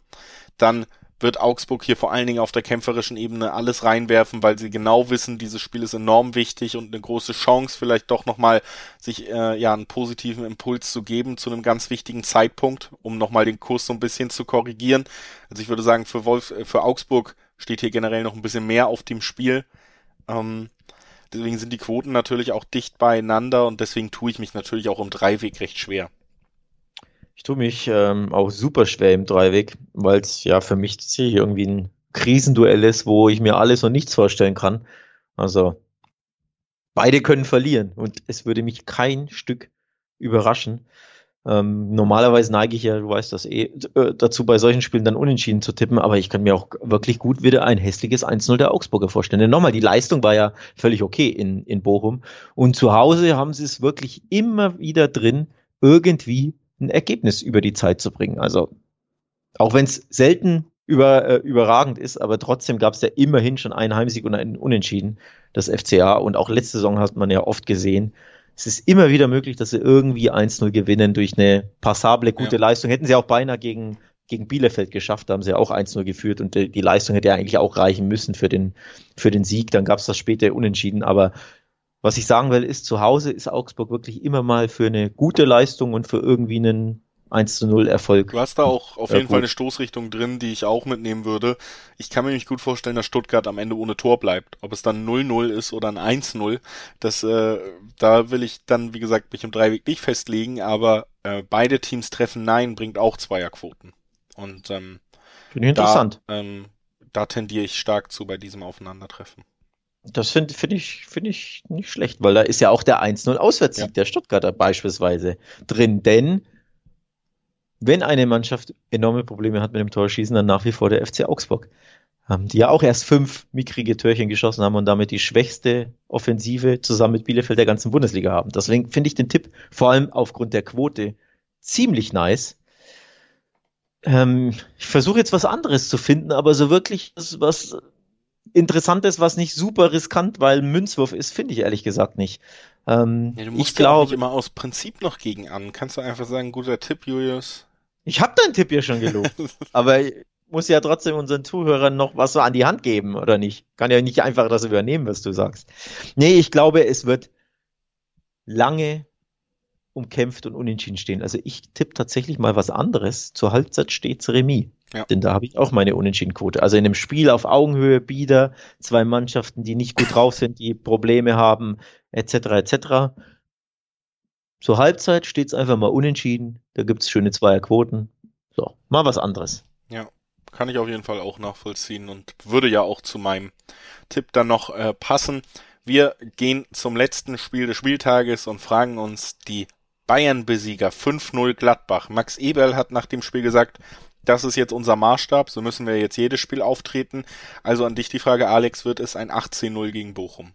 dann wird Augsburg hier vor allen Dingen auf der kämpferischen Ebene alles reinwerfen, weil sie genau wissen, dieses Spiel ist enorm wichtig und eine große Chance, vielleicht doch nochmal sich äh, ja einen positiven Impuls zu geben zu einem ganz wichtigen Zeitpunkt, um nochmal den Kurs so ein bisschen zu korrigieren. Also ich würde sagen, für Wolf, äh, für Augsburg steht hier generell noch ein bisschen mehr auf dem Spiel. Ähm, deswegen sind die Quoten natürlich auch dicht beieinander und deswegen tue ich mich natürlich auch im Dreiweg recht schwer. Ich tue mich ähm, auch super schwer im Dreiweg, weil es ja für mich tatsächlich irgendwie ein Krisenduell ist, wo ich mir alles und nichts vorstellen kann. Also beide können verlieren und es würde mich kein Stück überraschen. Ähm, normalerweise neige ich ja, du weißt das eh, äh, dazu bei solchen Spielen dann unentschieden zu tippen, aber ich kann mir auch wirklich gut wieder ein hässliches 1-0 der Augsburger vorstellen. Denn nochmal, die Leistung war ja völlig okay in, in Bochum und zu Hause haben sie es wirklich immer wieder drin, irgendwie ein Ergebnis über die Zeit zu bringen. Also auch wenn es selten über, äh, überragend ist, aber trotzdem gab es ja immerhin schon einen Heimsieg und einen Unentschieden, das FCA. Und auch letzte Saison hat man ja oft gesehen, es ist immer wieder möglich, dass sie irgendwie 1-0 gewinnen durch eine passable, gute ja. Leistung. Hätten sie auch beinahe gegen, gegen Bielefeld geschafft, da haben sie auch 1-0 geführt und die, die Leistung hätte ja eigentlich auch reichen müssen für den, für den Sieg. Dann gab es das später Unentschieden, aber was ich sagen will, ist, zu Hause ist Augsburg wirklich immer mal für eine gute Leistung und für irgendwie einen 1 zu 0 Erfolg. Du hast da auch auf jeden gut. Fall eine Stoßrichtung drin, die ich auch mitnehmen würde. Ich kann mir nicht gut vorstellen, dass Stuttgart am Ende ohne Tor bleibt. Ob es dann 0-0 ist oder ein 1-0, das, äh, da will ich dann, wie gesagt, mich im Dreiweg nicht festlegen, aber äh, beide Teams treffen Nein bringt auch Zweierquoten. Und ähm, Finde ich interessant. Da, ähm, da tendiere ich stark zu bei diesem Aufeinandertreffen. Das finde find ich, find ich nicht schlecht, weil da ist ja auch der 1-0 Auswärtssieg ja. der Stuttgarter beispielsweise drin. Denn wenn eine Mannschaft enorme Probleme hat mit dem Torschießen, dann nach wie vor der FC Augsburg. ähm, die ja auch erst fünf mickrige Törchen geschossen haben und damit die schwächste Offensive zusammen mit Bielefeld der ganzen Bundesliga haben. Deswegen finde ich den Tipp vor allem aufgrund der Quote ziemlich nice. Ähm, ich versuche jetzt was anderes zu finden, aber so wirklich was Interessantes, was nicht super riskant, weil Münzwurf ist, finde ich ehrlich gesagt nicht. Ähm, ja, du musst ich glaube immer aus Prinzip noch gegen an. Kannst du einfach sagen, guter Tipp, Julius? Ich habe deinen Tipp ja schon gelobt, aber muss ja trotzdem unseren Zuhörern noch was so an die Hand geben, oder nicht? Kann ja nicht einfach das übernehmen, was du sagst. Nee, ich glaube, es wird lange umkämpft und unentschieden stehen. Also ich tippe tatsächlich mal was anderes. Zur Halbzeit steht's Remis. Ja. Denn da habe ich auch meine Unentschiedenquote. Also in einem Spiel auf Augenhöhe, Bieder, zwei Mannschaften, die nicht gut drauf sind, die Probleme haben, etc. etc. Zur Halbzeit steht's einfach mal unentschieden. Da gibt's schöne Zweierquoten. So, mal was anderes. Ja, kann ich auf jeden Fall auch nachvollziehen und würde ja auch zu meinem Tipp dann noch äh, passen. Wir gehen zum letzten Spiel des Spieltages und fragen uns die Bayern-Besieger 5-0 Gladbach. Max Eberl hat nach dem Spiel gesagt, das ist jetzt unser Maßstab, so müssen wir jetzt jedes Spiel auftreten. Also an dich die Frage, Alex, wird es ein 18-0 gegen Bochum?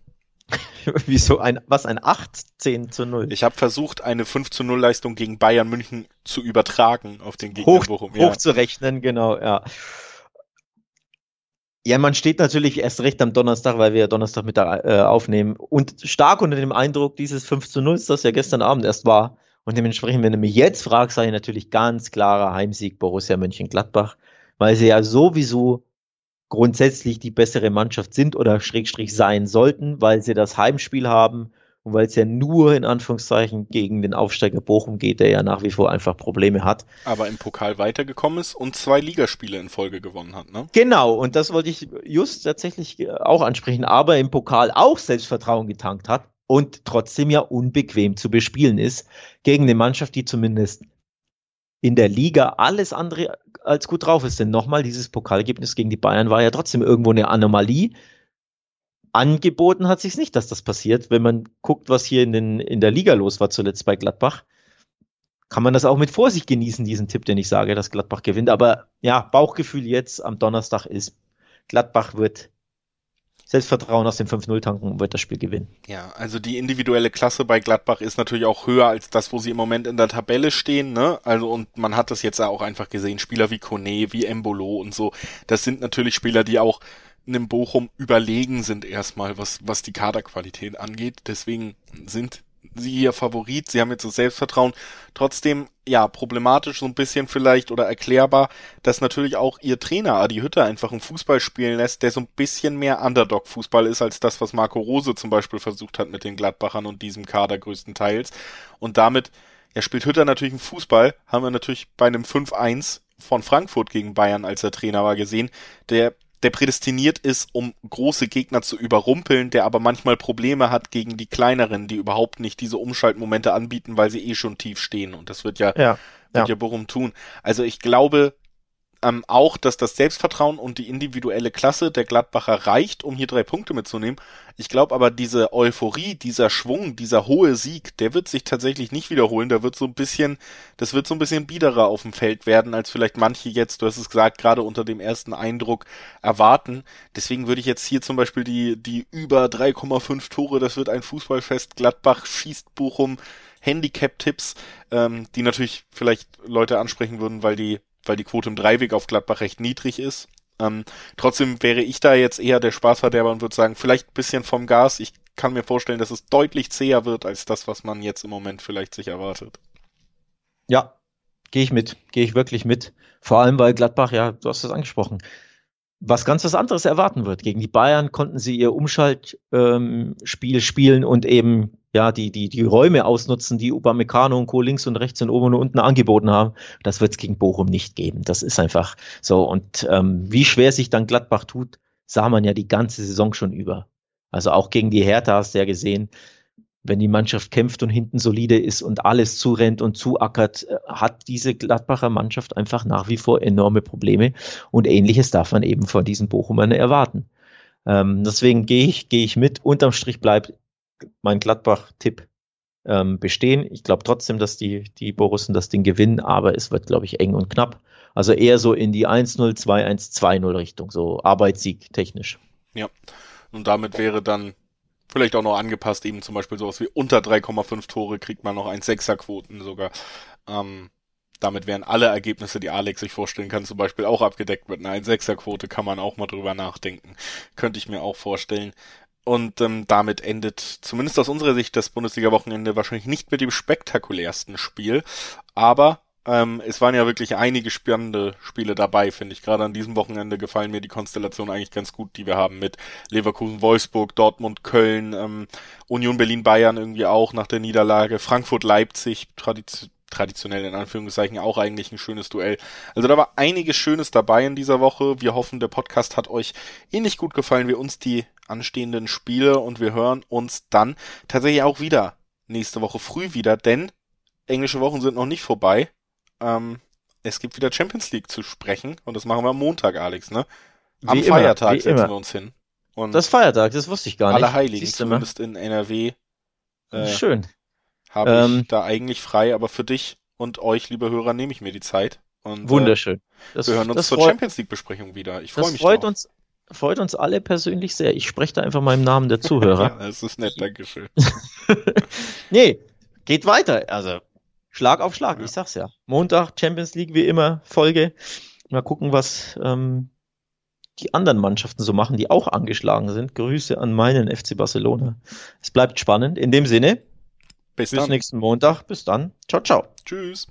Wieso ein, was, ein 18 zu 0? Ich habe versucht, eine 5 zu 0 Leistung gegen Bayern München zu übertragen auf den Gegner Hoch, Bochum. Ja. Hochzurechnen, genau, ja. Ja, man steht natürlich erst recht am Donnerstag, weil wir ja Donnerstag mit da, äh, aufnehmen. Und stark unter dem Eindruck dieses 5 zu 0, das ja gestern Abend erst war. Und dementsprechend, wenn du mich jetzt fragst, sage ich natürlich ganz klarer Heimsieg Borussia Mönchengladbach, weil sie ja sowieso grundsätzlich die bessere Mannschaft sind oder Schrägstrich sein sollten, weil sie das Heimspiel haben und weil es ja nur in Anführungszeichen gegen den Aufsteiger Bochum geht, der ja nach wie vor einfach Probleme hat. Aber im Pokal weitergekommen ist und zwei Ligaspiele in Folge gewonnen hat, ne? Genau, und das wollte ich just tatsächlich auch ansprechen, aber im Pokal auch Selbstvertrauen getankt hat und trotzdem ja unbequem zu bespielen ist gegen eine Mannschaft, die zumindest in der Liga alles andere als gut drauf ist. Denn nochmal, dieses Pokalergebnis gegen die Bayern war ja trotzdem irgendwo eine Anomalie angeboten hat sich nicht, dass das passiert. Wenn man guckt, was hier in, den, in der Liga los war zuletzt bei Gladbach, kann man das auch mit Vorsicht genießen, diesen Tipp, den ich sage, dass Gladbach gewinnt. Aber ja, Bauchgefühl jetzt am Donnerstag ist, Gladbach wird Selbstvertrauen aus dem 5-0 tanken und wird das Spiel gewinnen. Ja, also die individuelle Klasse bei Gladbach ist natürlich auch höher als das, wo sie im Moment in der Tabelle stehen, ne? Also und man hat das jetzt auch einfach gesehen, Spieler wie Kone, wie Embolo und so, das sind natürlich Spieler, die auch einem Bochum überlegen sind erstmal, was, was die Kaderqualität angeht. Deswegen sind sie hier Favorit. Sie haben jetzt das Selbstvertrauen. Trotzdem, ja, problematisch so ein bisschen vielleicht oder erklärbar, dass natürlich auch ihr Trainer Adi Hütter einfach einen Fußball spielen lässt, der so ein bisschen mehr Underdog-Fußball ist als das, was Marco Rose zum Beispiel versucht hat mit den Gladbachern und diesem Kader größtenteils. Und damit, ja, spielt Hütter natürlich einen Fußball, haben wir natürlich bei einem 5-1 von Frankfurt gegen Bayern, als er Trainer war, gesehen, der der prädestiniert ist, um große Gegner zu überrumpeln, der aber manchmal Probleme hat gegen die kleineren, die überhaupt nicht diese Umschaltmomente anbieten, weil sie eh schon tief stehen. Und das wird ja, ja, wird ja. ja Bochum tun. Also ich glaube, ähm, auch, dass das Selbstvertrauen und die individuelle Klasse der Gladbacher reicht, um hier drei Punkte mitzunehmen. Ich glaube aber, diese Euphorie, dieser Schwung, dieser hohe Sieg, der wird sich tatsächlich nicht wiederholen. Da wird so ein bisschen, das wird so ein bisschen biederer auf dem Feld werden, als vielleicht manche jetzt, du hast es gesagt, gerade unter dem ersten Eindruck erwarten. Deswegen würde ich jetzt hier zum Beispiel die, die über 3,5 Tore, das wird ein Fußballfest, Gladbach schießt Bochum, Handicap-Tipps, ähm, die natürlich vielleicht Leute ansprechen würden, weil die weil die Quote im Dreiweg auf Gladbach recht niedrig ist. Ähm, trotzdem wäre ich da jetzt eher der Spaßverderber und würde sagen, vielleicht ein bisschen vom Gas. Ich kann mir vorstellen, dass es deutlich zäher wird als das, was man jetzt im Moment vielleicht sich erwartet. Ja, gehe ich mit, gehe ich wirklich mit. Vor allem, weil Gladbach, ja, du hast es angesprochen, was ganz was anderes erwarten wird. Gegen die Bayern konnten sie ihr Umschaltspiel ähm, spielen und eben ja die, die, die Räume ausnutzen, die Upamecano und Co. links und rechts und oben und unten angeboten haben. Das wird es gegen Bochum nicht geben. Das ist einfach so. Und ähm, wie schwer sich dann Gladbach tut, sah man ja die ganze Saison schon über. Also auch gegen die Hertha hast du ja gesehen, wenn die Mannschaft kämpft und hinten solide ist und alles zurennt und zuackert, äh, hat diese Gladbacher Mannschaft einfach nach wie vor enorme Probleme. Und ähnliches darf man eben von diesen Bochumern erwarten. Ähm, deswegen gehe ich, gehe ich mit. Unterm Strich bleibt mein Gladbach-Tipp ähm, bestehen. Ich glaube trotzdem, dass die, die Borussen das Ding gewinnen, aber es wird, glaube ich, eng und knapp. Also eher so in die 1-0, 2-1, 2-0 Richtung, so Arbeitssieg technisch. Ja. Und damit wäre dann vielleicht auch noch angepasst, eben zum Beispiel sowas wie unter 3,5 Tore kriegt man noch 1,6er-Quoten sogar. Ähm, damit wären alle Ergebnisse, die Alex sich vorstellen kann, zum Beispiel auch abgedeckt mit einer 1,6er-Quote, kann man auch mal drüber nachdenken. Könnte ich mir auch vorstellen. Und ähm, damit endet zumindest aus unserer Sicht das Bundesliga-Wochenende wahrscheinlich nicht mit dem spektakulärsten Spiel. Aber ähm, es waren ja wirklich einige spannende Spiele dabei, finde ich. Gerade an diesem Wochenende gefallen mir die Konstellationen eigentlich ganz gut, die wir haben mit Leverkusen, Wolfsburg, Dortmund, Köln, ähm, Union Berlin, Bayern irgendwie auch nach der Niederlage, Frankfurt, Leipzig, Tradition traditionell in Anführungszeichen auch eigentlich ein schönes Duell. Also da war einiges Schönes dabei in dieser Woche. Wir hoffen, der Podcast hat euch ähnlich gut gefallen wie uns die anstehenden Spiele und wir hören uns dann tatsächlich auch wieder nächste Woche früh wieder, denn englische Wochen sind noch nicht vorbei. Ähm, es gibt wieder Champions League zu sprechen und das machen wir am Montag, Alex, ne? Am wie Feiertag immer, setzen immer. wir uns hin. Und das Feiertag, das wusste ich gar nicht. Alle Heiligen, zumindest in NRW. Äh, Schön habe ähm, ich da eigentlich frei, aber für dich und euch, liebe Hörer, nehme ich mir die Zeit. Und, wunderschön. Das, wir hören uns zur Champions League Besprechung wieder. Ich freue mich freut drauf. uns freut uns alle persönlich sehr. Ich spreche da einfach mal im Namen der Zuhörer. ja, das ist nett, Dankeschön. nee, geht weiter. Also Schlag auf Schlag, ja. ich sag's ja. Montag Champions League wie immer Folge. Mal gucken, was ähm, die anderen Mannschaften so machen, die auch angeschlagen sind. Grüße an meinen FC Barcelona. Es bleibt spannend. In dem Sinne, bis, Bis nächsten Montag. Bis dann. Ciao, ciao. Tschüss.